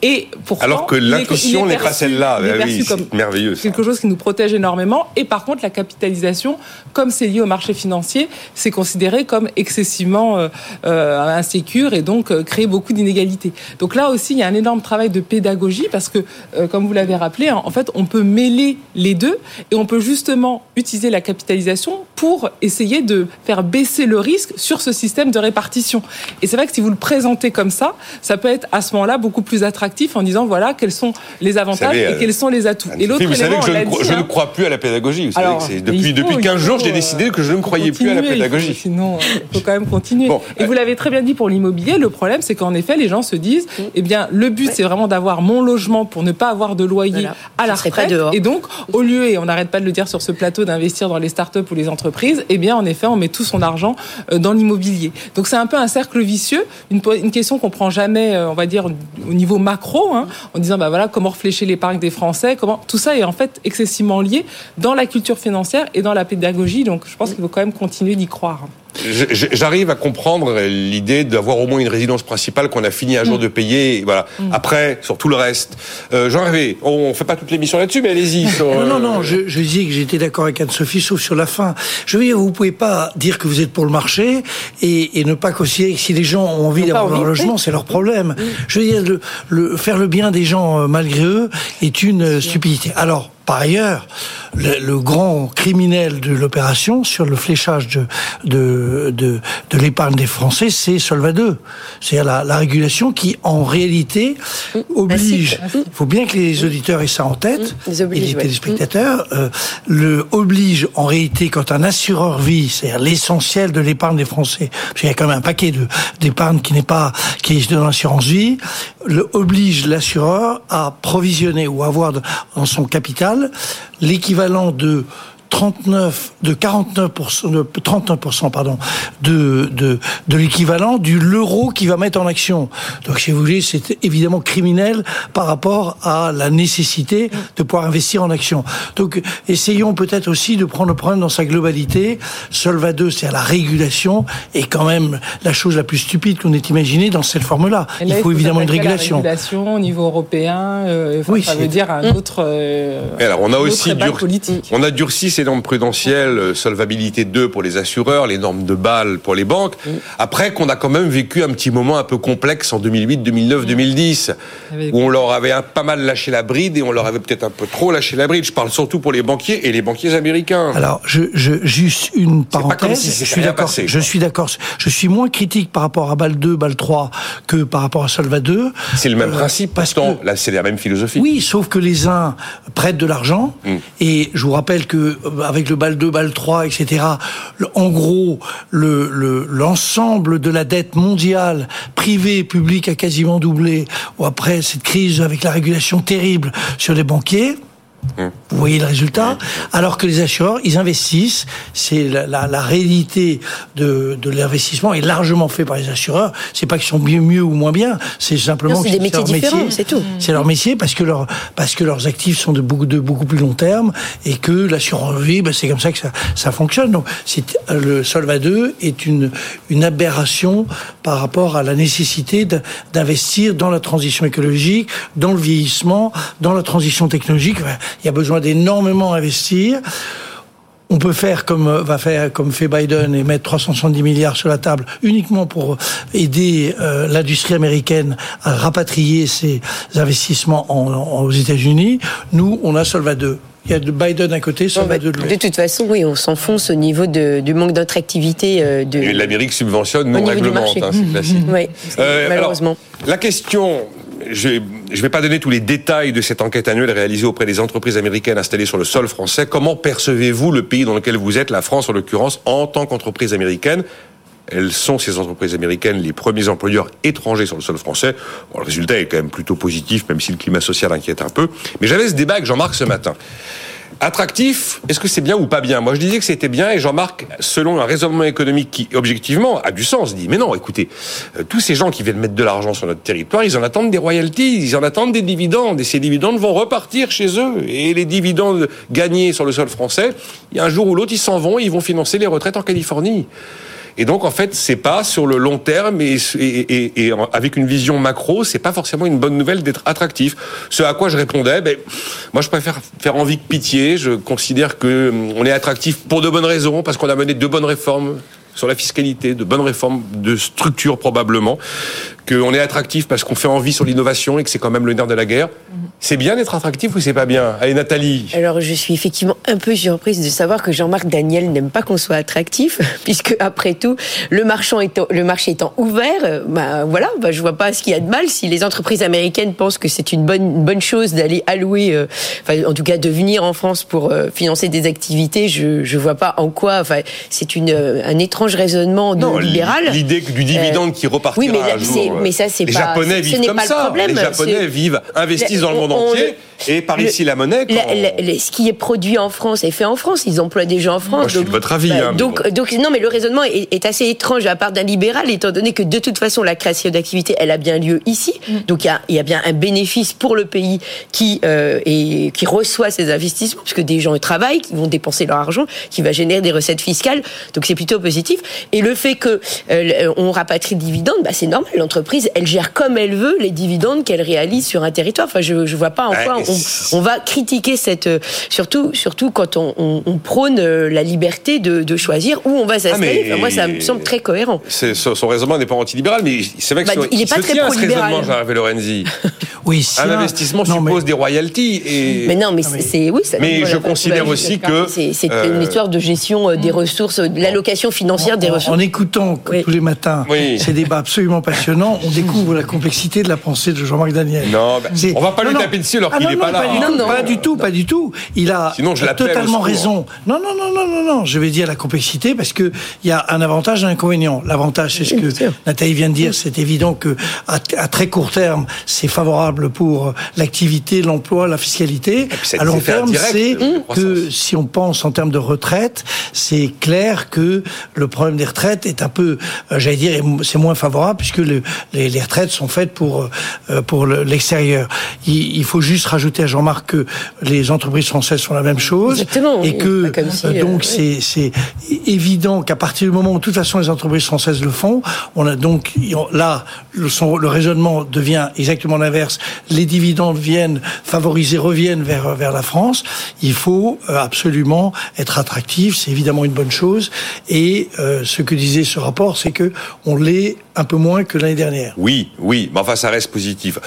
Et pourtant, Alors que l'intuition n'est pas celle-là. Ah oui, c'est merveilleux. ça. quelque chose qui nous protège énormément. Et par contre, la capitalisation, comme c'est lié au marché financier, c'est considéré comme excessivement euh, euh, insécure et donc euh, créer beaucoup d'inégalités. Donc là aussi, il y a un énorme travail de pédagogie parce que, euh, comme vous l'avez rappelé, hein, en fait, on peut mêler les deux et on peut justement utiliser la capitalisation pour essayer de faire baisser le risque sur ce système de répartition. Et c'est vrai que si vous le présentez comme ça, ça peut être à ce moment-là beaucoup plus attractif en disant voilà quels sont les avantages savez, et euh, quels sont les atouts. Et l'autre vous savez élément, que je, ne, crois- dit, je ne hein. crois plus à la pédagogie. Vous savez que depuis, faut- depuis il 15 jours, j'ai euh, décidé que je ne croyais plus à la continuer, il faut- pédagogie. Sinon, euh, il faut quand même continuer. Bon, et vous l'avez très bien dit pour l'immobilier, le problème, c'est qu'en effet, les gens se disent, eh bien, le but, c'est vraiment d'avoir mon logement pour ne pas avoir de loyer Voilà. à la retraite. Et donc, au lieu, et on n'arrête pas de le dire sur ce plateau, d'investir dans les startups ou les entreprises, eh bien, en effet, on met tout son argent euh, dans l'immobilier. Donc, c'est un peu un cercle vicieux, une, question qu'on prend jamais, euh, on va dire, au niveau macro, hein, en disant, bah voilà, comment réfléchir l'épargne des Français, comment, tout ça est en fait excessivement lié dans la culture financière et dans la pédagogie. Donc, je pense qu'il faut quand même continuer d'y croire. J'arrive à comprendre l'idée d'avoir au moins une résidence principale qu'on a fini un jour de payer. et Voilà. Après, sur tout le reste. Euh, Jean Hervé, on fait pas toute l'émission là-dessus, mais allez-y. (laughs) sur, Non, non, euh, non, je, je disais que j'étais d'accord avec Anne-Sophie, sauf sur la fin. Je veux dire, vous pouvez pas dire que vous êtes pour le marché et, et ne pas considérer que si les gens ont envie d'avoir un logement, c'est leur problème. Je veux dire, le, le- faire le bien des gens euh, malgré eux est une euh, stupidité. Alors, par ailleurs, le, le grand criminel de l'opération sur le fléchage de, de, de, de l'épargne des Français, c'est Solva 2. C'est-à-dire la, la régulation qui, en réalité, oblige. Il faut bien que les auditeurs aient ça en tête. Les oblige, et les ouais. téléspectateurs euh, le oblige en réalité quand un assureur vie, c'est-à-dire l'essentiel de l'épargne des Français, parce qu'il y a quand même un paquet d'épargne qui n'est pas qui est dans l'assurance vie, le oblige l'assureur à provisionner ou avoir dans son capital l'équivalent de 39 de 49 de 39 pardon de de de l'équivalent du l'euro qui va mettre en action. Donc si vous voulez, c'est évidemment criminel par rapport à la nécessité de pouvoir investir en action. Donc essayons peut-être aussi de prendre le problème dans sa globalité. Solva 2, c'est à la régulation et quand même la chose la plus stupide qu'on ait imaginée dans cette forme-là. Il faut évidemment une à la régulation. régulation au niveau européen. euh, enfin, Oui, ça veut dire un autre. euh, alors, on a aussi dur- politique. On a durci ces normes prudentielles, euh, solvabilité 2 pour les assureurs, les normes de Bâle pour les banques. Après qu'on a quand même vécu un petit moment un peu complexe en 2008, 2009, 2010, Avec- où on leur avait pas mal lâché la bride et on leur avait peut-être un peu trop lâché la bride. Je parle surtout pour les banquiers et les banquiers américains. Alors, je, je, juste une parenthèse. si je suis d'accord. Je suis d'accord. Je suis moins critique par rapport à BAL 2, BAL 3 que par rapport à Solva 2. C'est le même Euh, principe, parce pourtant. que- Là, c'est la même philosophie. Oui, sauf que les uns prêtent de l'argent Mm. et je vous rappelle que avec le BAL 2, BAL 3, etc. en gros, le le- l'ensemble de la dette mondiale, privée et publique, a quasiment doublé. Ou après cette crise avec la régulation terrible sur les banquiers. Vous voyez le résultat Alors que les assureurs, ils investissent. C'est la, la, la réalité de, de l'investissement est largement fait par les assureurs. C'est pas qu'ils sont mieux, mieux ou moins bien. C'est simplement c'est que des métiers leur différents, métier. c'est tout. C'est leur métier parce que leur parce que leurs actifs sont de beaucoup de beaucoup plus long terme et que l'assurance vie, ben, c'est comme ça que ça, ça fonctionne. Donc c'est le Solva 2 est une une aberration par rapport à la nécessité d'investir dans la transition écologique, dans le vieillissement, dans la transition technologique. Il y a besoin d'énormément investir. On peut faire comme euh, va faire comme fait Biden et mettre 370 milliards sur la table uniquement pour aider euh, l'industrie américaine à rapatrier ses investissements en, en- aux États-Unis. Nous, on a Solva 2. Il y a de Biden d'un côté, bah, 2 de de l'autre. toute façon, oui, on s'enfonce au niveau de- du manque d'attractivité euh, de. Et l'Amérique subventionne, non réglemente, hein, c'est classique. (laughs) Ouais, Euh, malheureusement. alors, la question, je ne vais pas donner tous les détails de cette enquête annuelle réalisée auprès des entreprises américaines installées sur le sol français. Comment percevez-vous le pays dans lequel vous êtes, la France en l'occurrence, en tant qu'entreprise américaine? Elles sont, ces entreprises américaines, les premiers employeurs étrangers sur le sol français. Le résultat est quand même plutôt positif, même si le climat social inquiète un peu. Mais j'avais ce débat avec Jean-Marc ce matin. Attractif, est-ce que c'est bien ou pas bien? Moi, je disais que c'était bien, et Jean-Marc, selon un raisonnement économique qui, objectivement, a du sens, dit mais non, écoutez, euh, tous ces gens qui viennent mettre de l'argent sur notre territoire, ils en attendent des royalties, ils en attendent des dividendes, et ces dividendes vont repartir chez eux. Et les dividendes gagnés sur le sol français, il y a un jour ou l'autre, ils s'en vont, et ils vont financer les retraites en Californie. Et donc, en fait, c'est pas sur le long terme et, avec une vision macro, c'est pas forcément une bonne nouvelle d'être attractif. Ce à quoi je répondais, ben, moi, je préfère faire envie que pitié. Je considère que hum, on est attractif pour de bonnes raisons, parce qu'on a mené de bonnes réformes sur la fiscalité, de bonnes réformes de structure probablement, qu'on est attractif parce qu'on fait envie sur l'innovation et que c'est quand même le nerf de la guerre. C'est bien d'être attractif ou c'est pas bien? Allez Nathalie. Alors je suis effectivement un peu surprise de savoir que Jean-Marc Daniel n'aime pas qu'on soit attractif, (laughs) puisque après tout, le, marchand étant, le marché étant ouvert, bah voilà, bah, je vois pas ce qu'il y a de mal si les entreprises américaines pensent que c'est une bonne bonne chose d'aller allouer, euh, enfin en tout cas de venir en France pour euh, financer des activités. Je je vois pas en quoi, enfin c'est une euh, un étrange raisonnement non, libéral. L'idée du dividende qui repartira oui, mais, un jour. Mais ça c'est pas. Les Japonais vivent comme ça. Les Japonais vivent investissent dans le monde entier. Et par ici la monnaie. ce qui est produit en France est fait en France. Ils emploient des gens en France. Moi, je suis de votre avis. Bah, hein, donc, donc, non, mais le raisonnement est, assez étrange à part d'un libéral, étant donné que de toute façon la création d'activité, elle a bien lieu ici. Mm. Donc il y a, y a, bien un bénéfice pour le pays qui euh, et qui reçoit ces investissements, puisque des gens travaillent, qui vont dépenser leur argent, qui va générer des recettes fiscales. Donc c'est plutôt positif. Et le fait que euh, on rapatrie des dividendes, bah, c'est normal. L'entreprise, elle gère comme elle veut les dividendes qu'elle réalise sur un territoire. Enfin, je, je vois pas en quoi on, va critiquer cette, euh, surtout, surtout quand on, prône euh, la liberté de, choisir où on va s'installer. Ah, moi, ça me semble très cohérent. Son raisonnement n'est pas antilibéral, mais c'est vrai que bah, il n'est pas très pro-libéral. Lorenzi. (laughs) oui, un investissement suppose des royalties. Et... Mais non, mais c'est oui. Ça mais je considère aussi que c'est une euh, histoire de gestion des ressources, de l'allocation financière des ressources. En écoutant tous les matins ces débats absolument passionnants, on découvre la complexité de la pensée de Jean-Marc Daniel. Non, bah, on va pas lui taper dessus alors ah, qu'il n'est pas là. Pas du tout, pas du tout. Il a totalement raison. Non, non, non, non, non, non. Je vais dire la complexité parce que il y a un avantage et un inconvénient. L'avantage, c'est ce que Nathalie vient de dire. C'est évident que à, très court terme, c'est favorable pour l'activité, l'emploi, la fiscalité. À long terme, c'est que si on pense en termes de retraite, c'est clair que le problème des retraites est un peu, euh, j'allais dire, c'est moins favorable puisque le, les, retraites sont faites pour euh, pour l'extérieur. Il, il faut juste rajouter à Jean-Marc que les entreprises françaises font la même chose et que euh, donc c'est c'est évident qu'à partir du moment où de toute façon les entreprises françaises le font, on a donc là le, le raisonnement devient exactement l'inverse. Les dividendes viennent favoriser reviennent vers vers la France. Il faut euh, absolument être attractif, c'est évidemment une bonne chose. Et euh, ce que disait ce rapport, c'est que on l'est un peu moins que l'année dernière. Oui, oui, mais enfin ça reste positif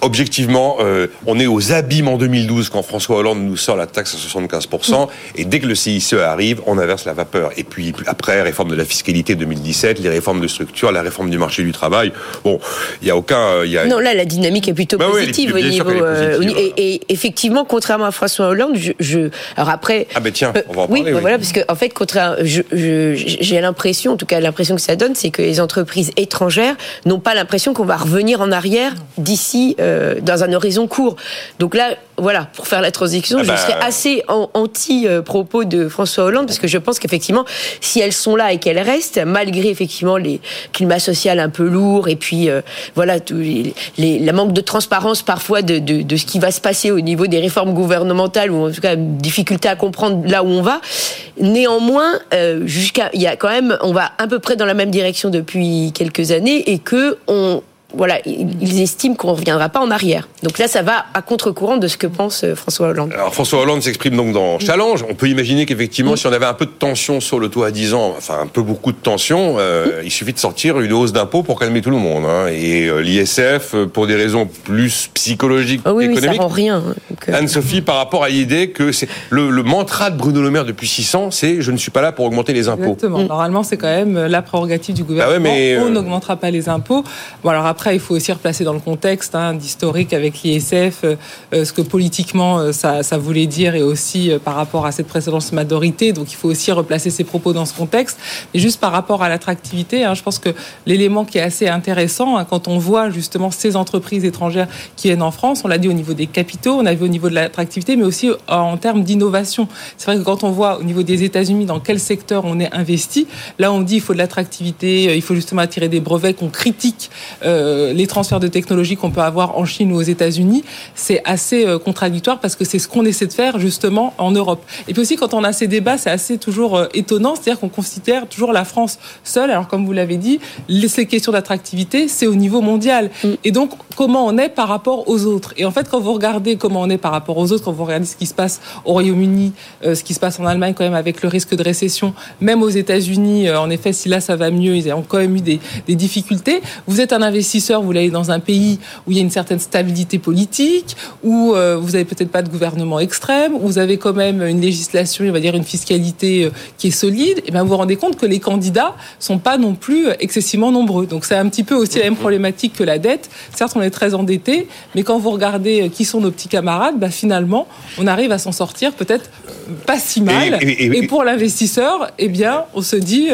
objectivement, euh, on est aux abîmes en 2012 quand François Hollande nous sort la taxe à 75%, et dès que le CICE arrive, on inverse la vapeur. Et puis après, réforme de la fiscalité 2017, les réformes de structure, la réforme du marché du travail. Bon, il n'y a aucun... Euh, y a... Non, là, la dynamique est plutôt bah positive au niveau... Euh, et, effectivement, contrairement à François Hollande, je... alors après... Ah ben tiens, on va en parler. Oui, voilà, parce qu'en en fait, contraire, j'ai l'impression, en tout cas l'impression que ça donne, c'est que les entreprises étrangères n'ont pas l'impression qu'on va revenir en arrière d'ici... Euh, dans un horizon court. Donc là, voilà, pour faire la transition, ah je bah, serais assez anti-propos de François Hollande, parce que je pense qu'effectivement, si elles sont là et qu'elles restent, malgré effectivement les climats sociaux un peu lourds, et puis euh, voilà, tout les, la manque de transparence parfois de, de, de, ce qui va se passer au niveau des réformes gouvernementales, ou en tout cas difficulté à comprendre là où on va. Néanmoins, euh, jusqu'à, il y a quand même, on va à peu près dans la même direction depuis quelques années, et que on voilà, ils estiment qu'on ne reviendra pas en arrière. Donc là, ça va à contre-courant de ce que pense euh, François Hollande. Alors François Hollande s'exprime donc dans Challenge. On peut imaginer qu'effectivement, si on avait un peu de tension sur le taux à 10 ans, enfin un peu beaucoup de tension, euh, il suffit de sortir une hausse d'impôts pour calmer tout le monde. Hein. Et euh, l'ISF, pour des raisons plus psychologiques, oh oui, économiques. Oui, ça rend rien. Hein. Anne-Sophie, par rapport à l'idée que c'est le, mantra de Bruno Le Maire depuis 6 ans, c'est je ne suis pas là pour augmenter les impôts. Exactement. Normalement, c'est quand même la prérogative du gouvernement. Ah mais On n'augmentera pas les impôts. Bon, alors après, il faut aussi replacer dans le contexte hein, d'historique avec l'ISF, euh, euh, ce que politiquement euh, ça, voulait dire et aussi par rapport à cette précédente majorité. Donc il faut aussi replacer ses propos dans ce contexte. Mais juste par rapport à l'attractivité, hein, je pense que l'élément qui est assez intéressant hein, quand on voit justement ces entreprises étrangères qui viennent en France, on l'a dit au niveau des capitaux, on a vu au niveau de l'attractivité, mais aussi en termes d'innovation. C'est vrai que quand on voit au niveau des États-Unis dans quel secteur on est investi, là on dit il faut de l'attractivité, il faut justement attirer des brevets qu'on critique les transferts de technologie qu'on peut avoir en Chine ou aux États-Unis, c'est assez euh, contradictoire parce que c'est ce qu'on essaie de faire justement en Europe. Et puis aussi, quand on a ces débats, c'est assez toujours euh, étonnant, c'est-à-dire qu'on considère toujours la France seule. Alors comme vous l'avez dit, ces questions d'attractivité, c'est au niveau mondial. Mm. Et donc, comment on est par rapport aux autres? Et en fait, quand vous regardez comment on est par rapport aux autres, quand vous regardez ce qui se passe au Royaume-Uni, ce qui se passe en Allemagne quand même avec le risque de récession, même aux États-Unis, en effet, si là ça va mieux, ils ont quand même eu des, des difficultés. Vous êtes un investisseur, vous l'avez dans un pays où il y a une certaine stabilité politique, où euh, vous avez peut-être pas de gouvernement extrême, où vous avez quand même une législation, on va dire une fiscalité euh, qui est solide, et bien vous vous rendez compte que les candidats sont pas non plus excessivement nombreux. Donc c'est un petit peu aussi la même problématique que la dette. Certes, on est très endetté, mais quand vous regardez euh, qui sont nos petits camarades, bah, finalement, on arrive à s'en sortir peut-être pas si mal. Et, pour l'investisseur, eh bien, on se dit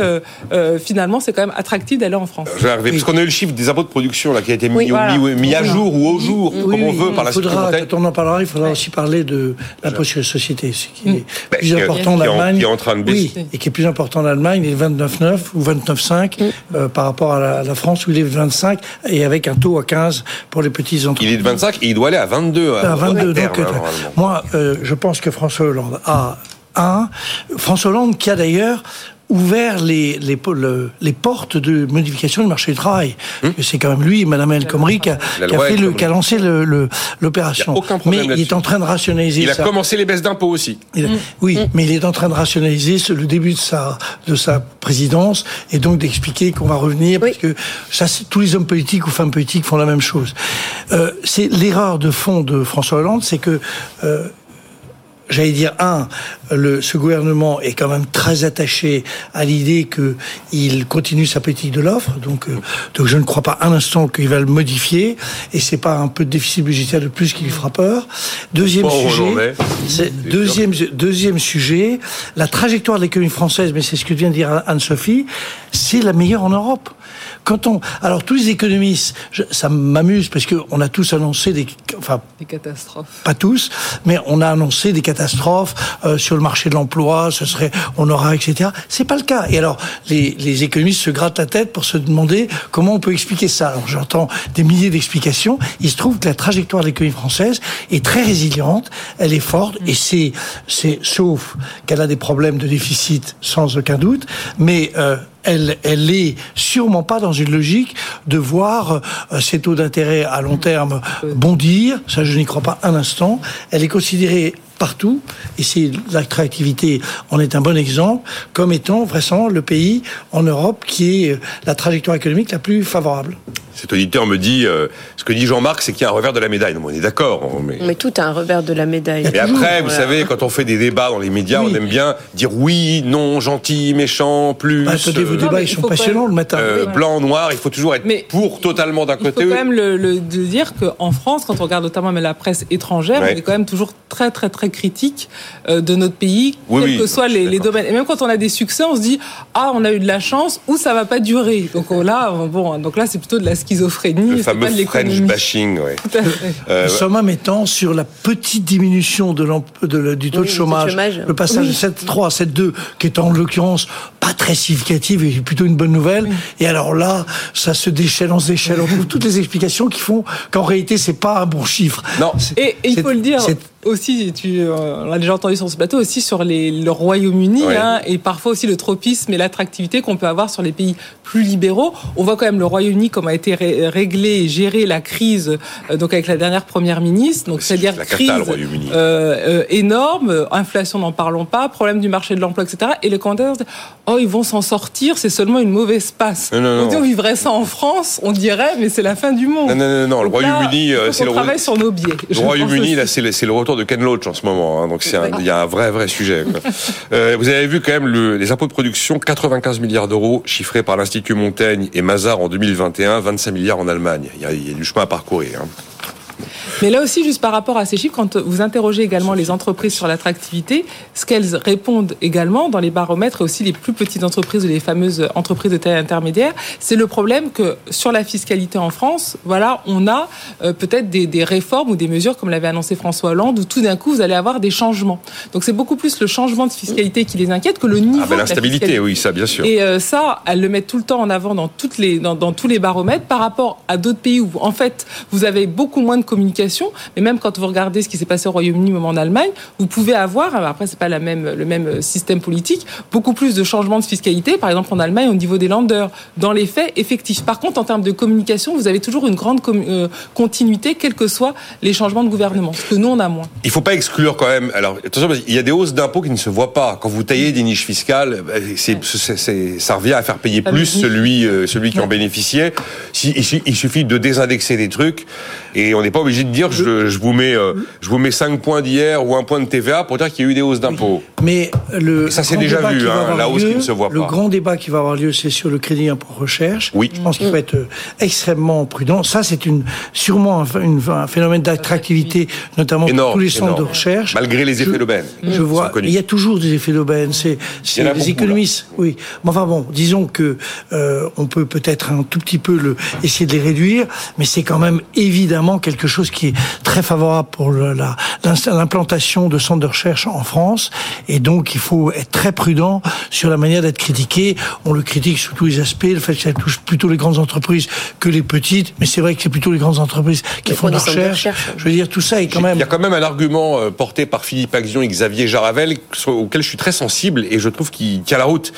finalement, c'est quand même attractif d'aller en France. parce qu'on a eu le chiffre des impôts de production là qui a été mis, mis, à jour ou au jour, comme on veut, par la faudra, Quand on en parlera, il faudra aussi parler de l'impôt sur les sociétés, ce qui est ben, plus important en Allemagne. Qui est en train de baisser. Oui, et qui est plus important en Allemagne, il est 29,9 ou 29,5 euh, par rapport à la, France où il est 25 et avec un taux à 15 pour les petits entreprises. Il est de 25 et il doit aller à 22. À 22, donc, euh, moi, euh, je pense que François Hollande a un. François Hollande qui a d'ailleurs ouvert les, les, les portes de modification du marché du travail. Hum. C'est quand même lui, Madame El Khomri, qui a, fait le, qui a lancé l'opération. Mais il est en train de rationaliser. Il a commencé les baisses d'impôts aussi. Hum. Oui, hum. mais il est en train de rationaliser le début de sa de sa présidence et donc d'expliquer qu'on va revenir parce que ça, tous les hommes politiques ou femmes politiques font la même chose. Euh, c'est l'erreur de fond de François Hollande, c'est que euh, j'allais dire, un, le, ce gouvernement est quand même très attaché à l'idée qu'il continue sa politique de l'offre, donc, euh, donc je ne crois pas un instant qu'il va le modifier, et c'est pas un peu de déficit budgétaire de plus qui lui fera peur. Deuxième sujet, deuxième, deuxième sujet, la trajectoire de l'économie française, mais c'est ce que vient de dire Anne-Sophie, c'est la meilleure en Europe. Quand on, alors tous les économistes, ça m'amuse parce que on a tous annoncé des, enfin, des catastrophes. Pas tous, mais on a annoncé des catastrophes euh, sur le marché de l'emploi. Ce serait, on aura, etc. C'est pas le cas. Et alors, les, les économistes se grattent la tête pour se demander comment on peut expliquer ça. Alors, j'entends des milliers d'explications. Il se trouve que la trajectoire de l'économie française est très résiliente. Elle est forte et c'est, c'est sauf qu'elle a des problèmes de déficit sans aucun doute, mais euh, elle, elle est sûrement pas dans une logique de voir euh, ces taux d'intérêt à long terme bondir. Ça, je n'y crois pas un instant. Elle est considérée partout, et c'est la créativité en est un bon exemple, comme étant vraiment le pays en Europe qui est euh, la trajectoire économique la plus favorable. Cet auditeur me dit, euh, ce que dit Jean-Marc, c'est qu'il y a un revers de la médaille. on est d'accord. Mais... mais... tout a un revers de la médaille. Mais après, vous savez, quand on fait des débats dans les médias, on aime bien dire oui, non, gentil, méchant, plus. Bah, attendez, vos débats, ils sont passionnants le matin. Euh, blanc, noir, il faut toujours être pour totalement d'un côté. Il faut quand même le, dire qu'en France, quand on regarde notamment la presse étrangère, on est quand même toujours très, très, très critique euh, de notre pays, quels que soient les, domaines. Et même quand on a des succès, on se dit ah, on a eu de la chance ou ça va pas durer. Donc là, bon, donc là, c'est plutôt de la schizophrénie. Le fameux French bashing, oui. (laughs) Euh, Nous sommes mettant sur la petite diminution de, de du taux de chômage, le passage de 7,3 à 7,2, qui est en l'occurrence pas très significative et plutôt une bonne nouvelle. Et alors là, ça se déchaîne, on se déchaîne, on trouve toutes les explications qui font qu'en réalité, c'est pas un bon chiffre. Non. Et, il faut le dire aussi, tu, euh, on l'a déjà entendu sur ce plateau, aussi sur les, le Royaume-Uni, hein, et parfois aussi le tropisme et l'attractivité qu'on peut avoir sur les pays plus libéraux. On voit quand même le Royaume-Uni comme a été réglé et géré la crise, euh, donc avec la dernière première ministre, donc c'est-à-dire crise euh, euh, énorme, inflation n'en parlons pas, problème du marché de l'emploi, etc. Et les commentateurs disent, oh ils vont s'en sortir, c'est seulement une mauvaise passe. on dit on vivrait ça en France, on dirait, mais c'est la fin du monde. Non, non, non, non. le Royaume-Uni, c'est le travaille sur nos biais. Le Royaume-Uni, là, c'est le, retour de Ken Loach en ce moment, hein, donc il y a un vrai, vrai sujet. (laughs) vous avez vu quand même le, les impôts de production, 95 milliards d'euros chiffrés par l'Institut Montaigne et Mazars en 2021, 25 milliards en Allemagne. Il y a, il y a du chemin à parcourir. Hein. Mais là aussi, juste par rapport à ces chiffres, quand vous interrogez également les entreprises sur l'attractivité, ce qu'elles répondent également dans les baromètres et aussi les plus petites entreprises ou les fameuses entreprises de taille intermédiaire, c'est le problème que sur la fiscalité en France, voilà, on a euh, peut-être des, des, réformes ou des mesures, comme l'avait annoncé François Hollande, où tout d'un coup vous allez avoir des changements. Donc c'est beaucoup plus le changement de fiscalité qui les inquiète que le niveau. Ah ben l'instabilité, oui, ça bien sûr. Et euh, ça, elles le mettent tout le temps en avant dans toutes les dans, dans tous les baromètres par rapport à d'autres pays où en fait vous avez beaucoup moins de communication. Mais même quand vous regardez ce qui s'est passé au Royaume-Uni ou en Allemagne, vous pouvez avoir, après c'est pas la même le même système politique, beaucoup plus de changements de fiscalité. Par exemple en Allemagne au niveau des landers, dans les faits effectifs. Par contre en termes de communication, vous avez toujours une grande euh, continuité, quels que soient les changements de gouvernement. Ce que nous on a moins. Il faut pas exclure quand même. Alors attention, il y a des hausses d'impôts qui ne se voient pas. Quand vous taillez des niches fiscales, bah, c'est, ça revient à faire payer plus celui euh, celui qui en bénéficiait. il suffit de désindexer des trucs et on n'est pas obligé de dire je, je vous mets euh, je vous mets 5 points d'hier ou un point de TVA pour dire qu'il y a eu des hausses d'impôts. Mais le ça c'est déjà vu, hein, la hausse qui ne se voit pas. Le grand débat qui va avoir lieu, c'est sur le crédit impôt recherche. Oui. Je pense qu'il faut être euh, extrêmement prudent. Ça, c'est une sûrement un, phénomène d'attractivité, notamment pour tous les centres de recherche. Malgré les effets d'aubaine. Je vois, il y a toujours des effets d'aubaine. C'est les économistes. Oui. Mais enfin bon, disons que euh, on peut peut-être un tout petit peu le essayer de les réduire, mais c'est quand même évidemment quelque chose qui est très favorable pour l'implantation de centres de recherche en France. Et donc, il faut être très prudent sur la manière d'être critiqué. On le critique sur tous les aspects, le fait que ça touche plutôt les grandes entreprises que les petites, mais c'est vrai que c'est plutôt les grandes entreprises qui font de la recherche. Je veux dire, tout ça est quand même... Il y a quand même un argument euh, porté par Philippe Axion et Xavier Jaravel auquel je suis très sensible et je trouve qu'il tient la route.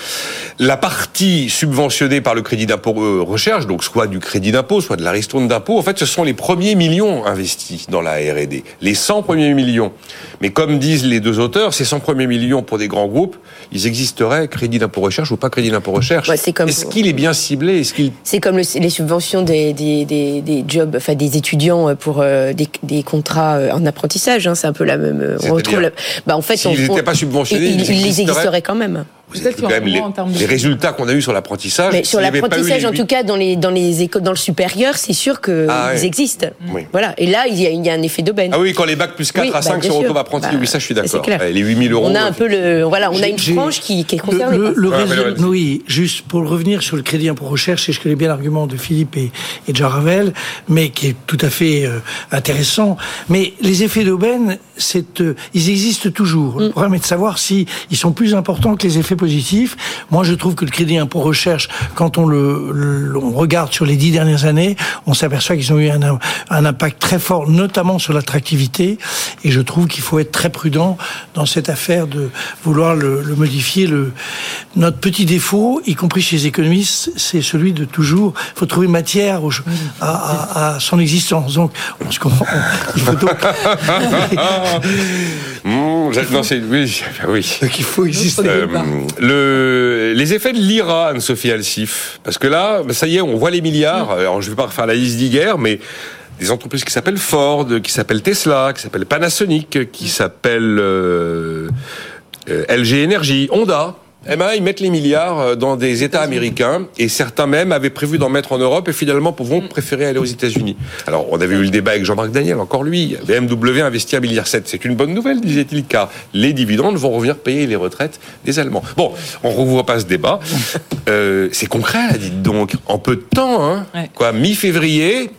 La partie subventionnée par le crédit d'impôt euh, recherche, donc soit du crédit d'impôt, soit de la ristourne d'impôt, en fait, ce sont les premiers millions investis dans la R&D. Les 100 premiers millions. Mais comme disent les deux auteurs, ces 100 premiers millions pour des grands groupes, ils existeraient crédit d'impôt recherche ou pas crédit d'impôt recherche. Est-ce qu'il est bien ciblé? C'est comme les subventions des, des, des, jobs, enfin des étudiants pour euh, des, des, contrats euh, en apprentissage. Hein, c'est un peu la même. On retrouve bah, en fait, s'ils n'étaient pas subventionnés, ils, ils, existeraient quand même. Peut-être quand même les, les, résultats qu'on a eu sur l'apprentissage. Mais sur l'apprentissage, en tout cas, dans les dans les écoles, dans le supérieur, c'est sûr qu'ils ah existent. Voilà. Et là, il y, a, il y a un effet d'aubaine. Ah oui, quand les bacs plus 4 à 5 bah, sont retrouvent apprentis, bah, oui, ça, je suis d'accord. Les 8000 euros. On a un peu le, voilà, on a une frange qui, qui est concernée. Le, le, oui, juste pour revenir sur le crédit impôt recherche, et je connais bien l'argument de Philippe et, et de Jaravel, mais qui est tout à fait euh, intéressant. Mais les effets d'aubaine, c'est, euh, ils existent toujours. Le mm. problème est de savoir si ils sont plus importants que les effets positif. Moi, je trouve que le crédit impôt recherche, quand on le, on regarde sur les dix dernières années, on s'aperçoit qu'ils ont eu un, un, impact très fort, notamment sur l'attractivité. Et je trouve qu'il faut être très prudent dans cette affaire de vouloir le, le modifier. Le, notre petit défaut, y compris chez les économistes, c'est celui de toujours, il faut trouver matière à, à, à, son existence. Donc, on se comprend. Il faut donc... (laughs) mmh, non, c'est oui, oui. Donc, il faut exister. Euh, le, les effets de l'IRA, Anne-Sophie Alsif, parce que là, ça y est, on voit les milliards. Mm. Alors, je vais pas refaire la liste d'hier, mais des entreprises qui s'appellent Ford, qui s'appellent Tesla, qui s'appellent Panasonic, qui s'appellent euh, euh, LG Energy, Honda. Eh ben, ils mettent les milliards euh, dans des États américains et certains même avaient prévu d'en mettre en Europe et finalement vont préférer aller aux États-Unis. Alors, on avait eu le débat avec Jean-Marc Daniel, encore lui. BMW investit un milliard 7. C'est une bonne nouvelle, disait-il, car les dividendes vont revenir payer les retraites des Allemands. Bon, on ne revoit pas ce débat. (laughs) Euh, c'est concret, là, dites donc. En peu de temps, hein. Quoi, mi-février.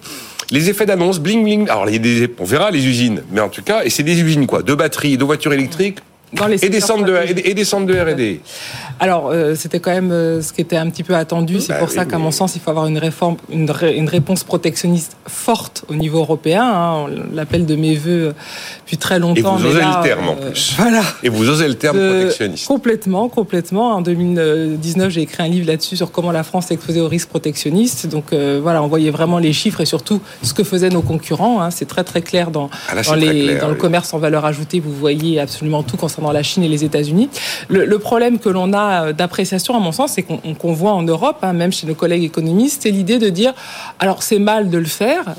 Les effets d'annonce, bling bling. Alors, il y a des, on verra les usines, mais en tout cas, et c'est des usines quoi, de batteries, de voitures électriques, et, des centres de, et, des centres de R&D. Alors, euh, c'était quand même euh, ce qui était un petit peu attendu. C'est bah pour ça qu'à mon sens, il faut avoir une réforme, une, une réponse protectionniste forte au niveau européen. Hein. On l'appelle de mes voeux depuis très longtemps. Et vous osez le terme en euh, plus. Voilà. Et vous osez le terme protectionniste. Complètement, complètement. En 2019, j'ai écrit un livre là-dessus sur comment la France est exposée aux risques protectionnistes. Donc voilà, on voyait vraiment les chiffres et surtout ce que faisaient nos concurrents. Hein. C'est très très clair dans, ah dans, les, dans le commerce en valeur ajoutée. Vous voyez absolument tout concernant la Chine et les États-Unis. Le, problème que l'on a euh, d'appréciation, à mon sens, c'est qu'on voit en Europe, hein, même chez nos collègues économistes, c'est l'idée de dire, alors c'est mal de le faire,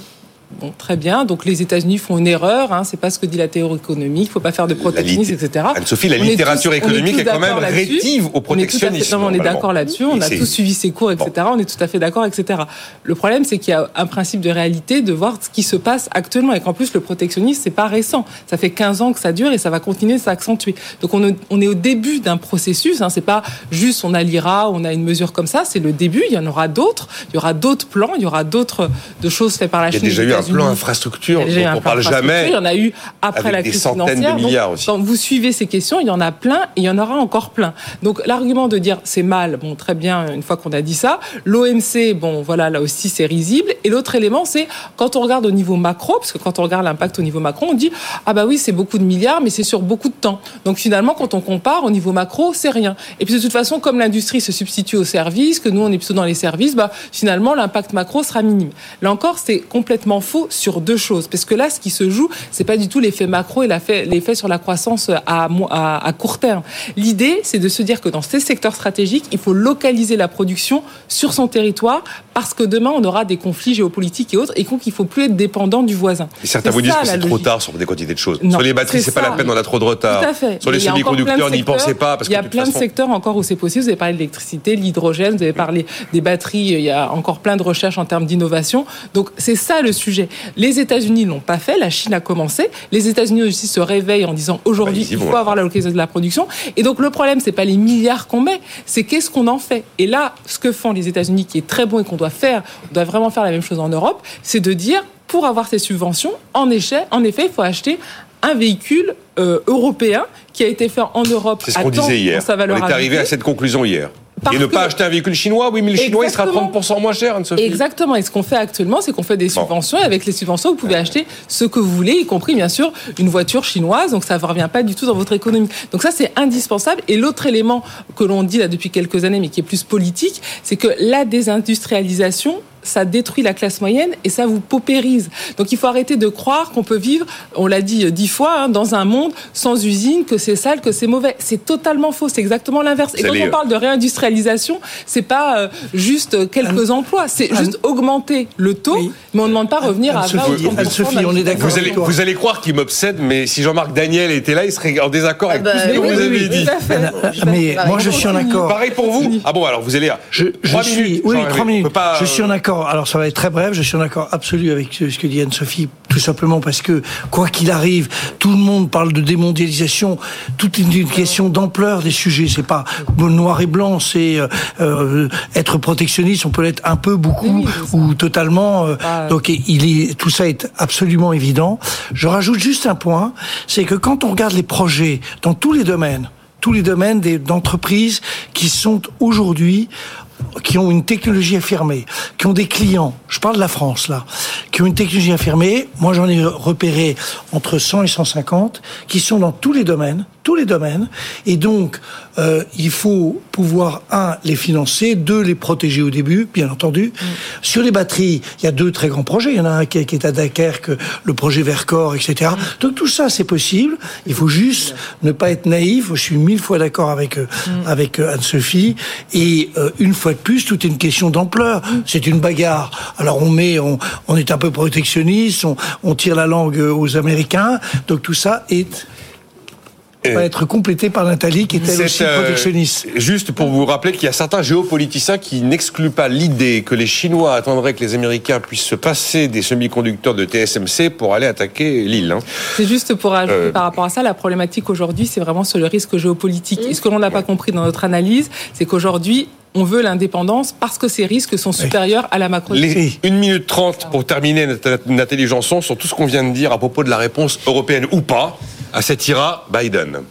Bon, très bien. Donc les États-Unis font une erreur. Hein, c'est pas ce que dit la théorie économique. Il faut pas faire de protectionnisme, etc. Anne-Sophie, la littérature économique est, quand même rétive au protectionnisme. On est, d'accord là-dessus. On a tous suivi ses cours, etc. On est tout à fait d'accord, etc. Le problème, c'est qu'il y a un principe de réalité de voir ce qui se passe actuellement et qu'en plus le protectionnisme c'est pas récent. Ça fait 15 ans que ça dure et ça va continuer de s'accentuer. Donc on, on, est au début d'un processus. Hein, c'est pas juste on a l'IRA, on a une mesure comme ça. C'est le début. Il y en aura d'autres. Il y aura d'autres plans. Il y aura d'autres de choses faites par la Chine un plan infrastructure dont on parle jamais. Il y en a eu après la crise financière. De milliards aussi. Quand vous suivez ces questions, il y en a plein et il y en aura encore plein. Donc l'argument de dire c'est mal, bon très bien une fois qu'on a dit ça. L'OMC, bon voilà là aussi c'est risible. Et l'autre élément c'est quand on regarde au niveau macro, parce que quand on regarde l'impact au niveau macro, on dit ah bah oui c'est beaucoup de milliards, mais c'est sur beaucoup de temps. Donc finalement quand on compare au niveau macro, c'est rien. Et puis de toute façon comme l'industrie se substitue aux services, que nous on est plutôt dans les services, bah finalement l'impact macro sera minime. Là encore c'est complètement faux sur deux choses. Parce que là, ce qui se joue, c'est pas du tout l'effet macro et l'effet sur la croissance à, à, court terme. L'idée, c'est de se dire que dans ces secteurs stratégiques, il faut localiser la production sur son territoire parce que demain, on aura des conflits géopolitiques et autres et donc il faut plus être dépendant du voisin. Et certains vous disent que c'est trop tard sur des quantités de choses. sur les batteries, c'est pas la peine, on a trop de retard. Tout à fait. Sur les semi-conducteurs, n'y pensez pas. Parce il y a plein de, secteurs encore où c'est possible. Vous avez parlé de l'électricité, l'hydrogène, vous avez parlé des batteries. Il y a encore plein de recherches en termes d'innovation. Donc c'est ça le sujet. Les États-Unis l'ont pas fait, la Chine a commencé. Les États-Unis aussi se réveillent en disant aujourd'hui bah, il faut avoir la localisation de la production. Et donc le problème c'est pas les milliards qu'on met, c'est qu'est-ce qu'on en fait. Et là, ce que font les États-Unis qui est très bon et qu'on doit faire, on doit vraiment faire la même chose en Europe, c'est de dire pour avoir ces subventions, en, effet, en effet, il faut acheter un véhicule euh, européen qui a été fait en Europe. C'est ce qu'on disait hier. on est arrivé à cette conclusion hier et ne pas acheter un véhicule chinois, oui, mais le chinois, il sera 30% moins cher, Anne-Sophie. Exactement. Et ce qu'on fait actuellement, c'est qu'on fait des subventions. Et avec les subventions, vous pouvez acheter ce que vous voulez, y compris, bien sûr, une voiture chinoise. Donc, ça ne revient pas du tout dans votre économie. Donc, ça, c'est indispensable. Et l'autre élément que l'on dit là depuis quelques années, mais qui est plus politique, c'est que la désindustrialisation ça détruit la classe moyenne et ça vous paupérise. Donc il faut arrêter de croire qu'on peut vivre, on l'a dit dix fois, hein, dans un monde sans usine, que c'est sale, que c'est mauvais. C'est totalement faux, c'est exactement l'inverse. Et quand on parle de réindustrialisation, c'est pas euh, juste quelques emplois, c'est juste augmenter le taux, mais on ne demande pas revenir à 20 Sophie, on est d'accord. Vous allez, vous allez croire qu'il m'obsède, mais si Jean-Marc Daniel était là, il serait en désaccord avec ah tout ce bah que vous avez dit. Mais moi je suis en accord. Pareil pour vous Ah bon, alors vous allez... Je, je suis, oui, trois minutes. Je suis en accord alors ça va être très bref, je suis en accord absolu avec ce que dit Anne-Sophie, tout simplement parce que, quoi qu'il arrive, tout le monde parle de démondialisation, tout est une question d'ampleur des sujets, c'est pas noir et blanc, c'est euh, euh, être protectionniste, on peut l'être un peu, beaucoup, ou totalement, euh, donc il est, tout ça est absolument évident. Je rajoute juste un point, c'est que quand on regarde les projets dans tous les domaines, tous les domaines d'entreprises qui sont aujourd'hui qui ont une technologie affirmée, qui ont des clients, je parle de la France là, qui ont une technologie affirmée, moi j'en ai repéré entre 100 et 150, qui sont dans tous les domaines, tous les domaines, et donc euh, il faut pouvoir, un, les financer, deux, les protéger au début, bien entendu. Mm. Sur les batteries, il y a deux très grands projets, il y en a un qui est à Dunkerque, le projet Vercors, etc. Mm. Donc tout ça c'est possible, il faut juste ne pas être naïf, je suis mille fois d'accord avec, euh, mm. avec euh, Anne-Sophie, et une fois de plus, tout est une question d'ampleur, c'est une bagarre. Alors on met, on, on est un peu protectionniste, on, on tire la langue aux Américains, donc tout ça est va être complété par Nathalie qui est elle aussi euh, protectionniste. juste pour vous rappeler qu'il y a certains géopoliticiens qui n'excluent pas l'idée que les Chinois attendraient que les Américains puissent se passer des semi-conducteurs de TSMC pour aller attaquer l'île. Hein. C'est juste pour ajouter euh, par rapport à ça, la problématique aujourd'hui, c'est vraiment sur le risque géopolitique. Et ce que l'on n'a pas compris dans notre analyse, c'est qu'aujourd'hui, on veut l'indépendance parce que ces risques sont supérieurs à la macro. Les 1 minute 30 pour terminer, Nathalie Janson, sur tout ce qu'on vient de dire à propos de la réponse européenne ou pas à cet IRA Biden.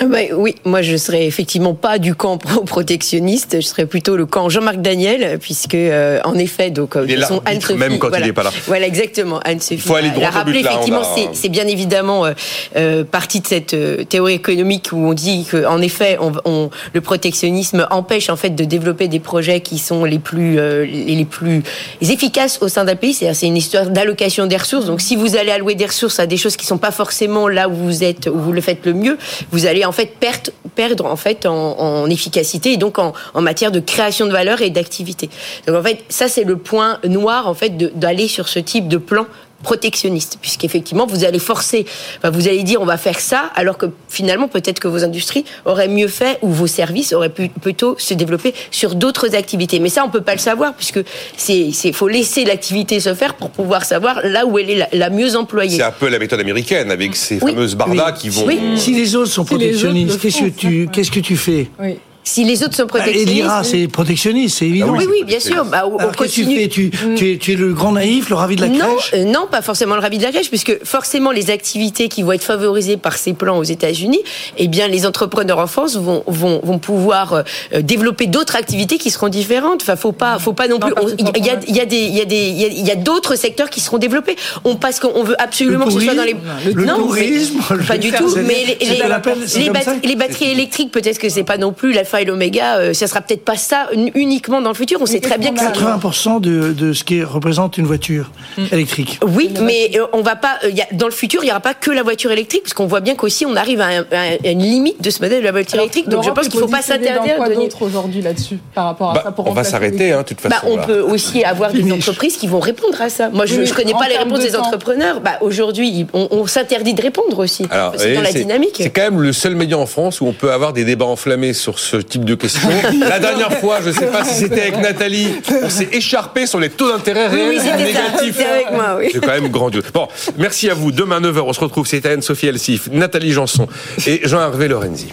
Ah bah oui, moi je serais effectivement pas du camp protectionniste, je serais plutôt le camp Jean-Marc Daniel, puisque euh, en effet, donc euh, il est là, Anne même quand il n'est pas là. Voilà, exactement. Anne Sophie. Faut aller droit rappelé, effectivement, c'est bien évidemment euh, partie de cette théorie économique où on dit qu'en effet, on, le protectionnisme empêche en fait de développer des projets qui sont les plus les plus efficaces au sein d'un pays. C'est-à-dire, c'est une histoire d'allocation des ressources. Donc, si vous allez allouer des ressources à des choses qui sont pas forcément là où vous êtes, où vous le faites le mieux, vous allez en fait perdre, en fait en, efficacité et donc en, matière de création de valeur et d'activité. Donc en fait, ça c'est le point noir en fait d'aller sur ce type de plan protectionniste, puisqu'effectivement, vous allez forcer, vous allez dire on va faire ça, alors que finalement, peut-être que vos industries auraient mieux fait ou vos services auraient pu plutôt se développer sur d'autres activités. Mais ça, on peut pas le savoir, puisque c'est, c'est faut laisser l'activité se faire pour pouvoir savoir là où elle est la, mieux employée. C'est un peu la méthode américaine, avec ces fameuses bardas qui vont. Si les autres sont protectionnistes, qu'est-ce que tu, qu'est-ce que tu fais? Si les autres sont bah, protectionnistes. et l'IRA, c'est protectionniste, c'est évident. Ah oui, oui, bien sûr. Bah, on Alors, continue. Tu, fais tu, tu, es, tu, es, le grand naïf, le ravi de la crèche euh, Non, pas forcément le ravi de la crèche, puisque forcément les activités qui vont être favorisées par ces plans aux États-Unis, eh bien les entrepreneurs en France vont, vont, vont pouvoir euh, développer d'autres activités qui seront différentes. Enfin, faut pas, faut pas non plus. Il y a, y a des, il y a des, il y a, d'autres secteurs qui seront développés. On passe qu'on veut absolument que ce soit dans les. Le non, tourisme, pas du tout. Mais les, les, les, batteries électriques, peut-être que c'est pas non plus l'alpha et l'oméga euh, ça sera peut-être pas ça uniquement dans le futur. On sait très bien que 80% de, de ce qui représente une voiture mm. électrique. Oui, mais euh, on va pas. Euh, dans le futur, il n'y aura pas que la voiture électrique, puisqu'on voit bien qu'aussi on arrive à, une limite de ce modèle de la voiture électrique. Donc je pense qu'il ne faut pas s'interdire. Quoi d'autre aujourd'hui là-dessus par rapport à bah, ça On va s'arrêter, hein, de toute façon. Bah, on peut aussi avoir des entreprises qui vont répondre à ça. Moi, je ne connais pas les réponses des entrepreneurs. Bah, aujourd'hui, on, s'interdit de répondre aussi. C'est dans la dynamique. C'est quand même le seul média en France où on peut avoir des débats enflammés sur ce type de questions. (laughs) La dernière fois, je ne sais pas si c'était avec Nathalie, on s'est écharpé sur les taux d'intérêt réels négatifs. C'est quand même grandiose. Bon, merci à vous. Demain 9h, on se retrouve. C'est Anne-Sophie Elsif, Nathalie Janson et Jean-Hervé Lorenzi.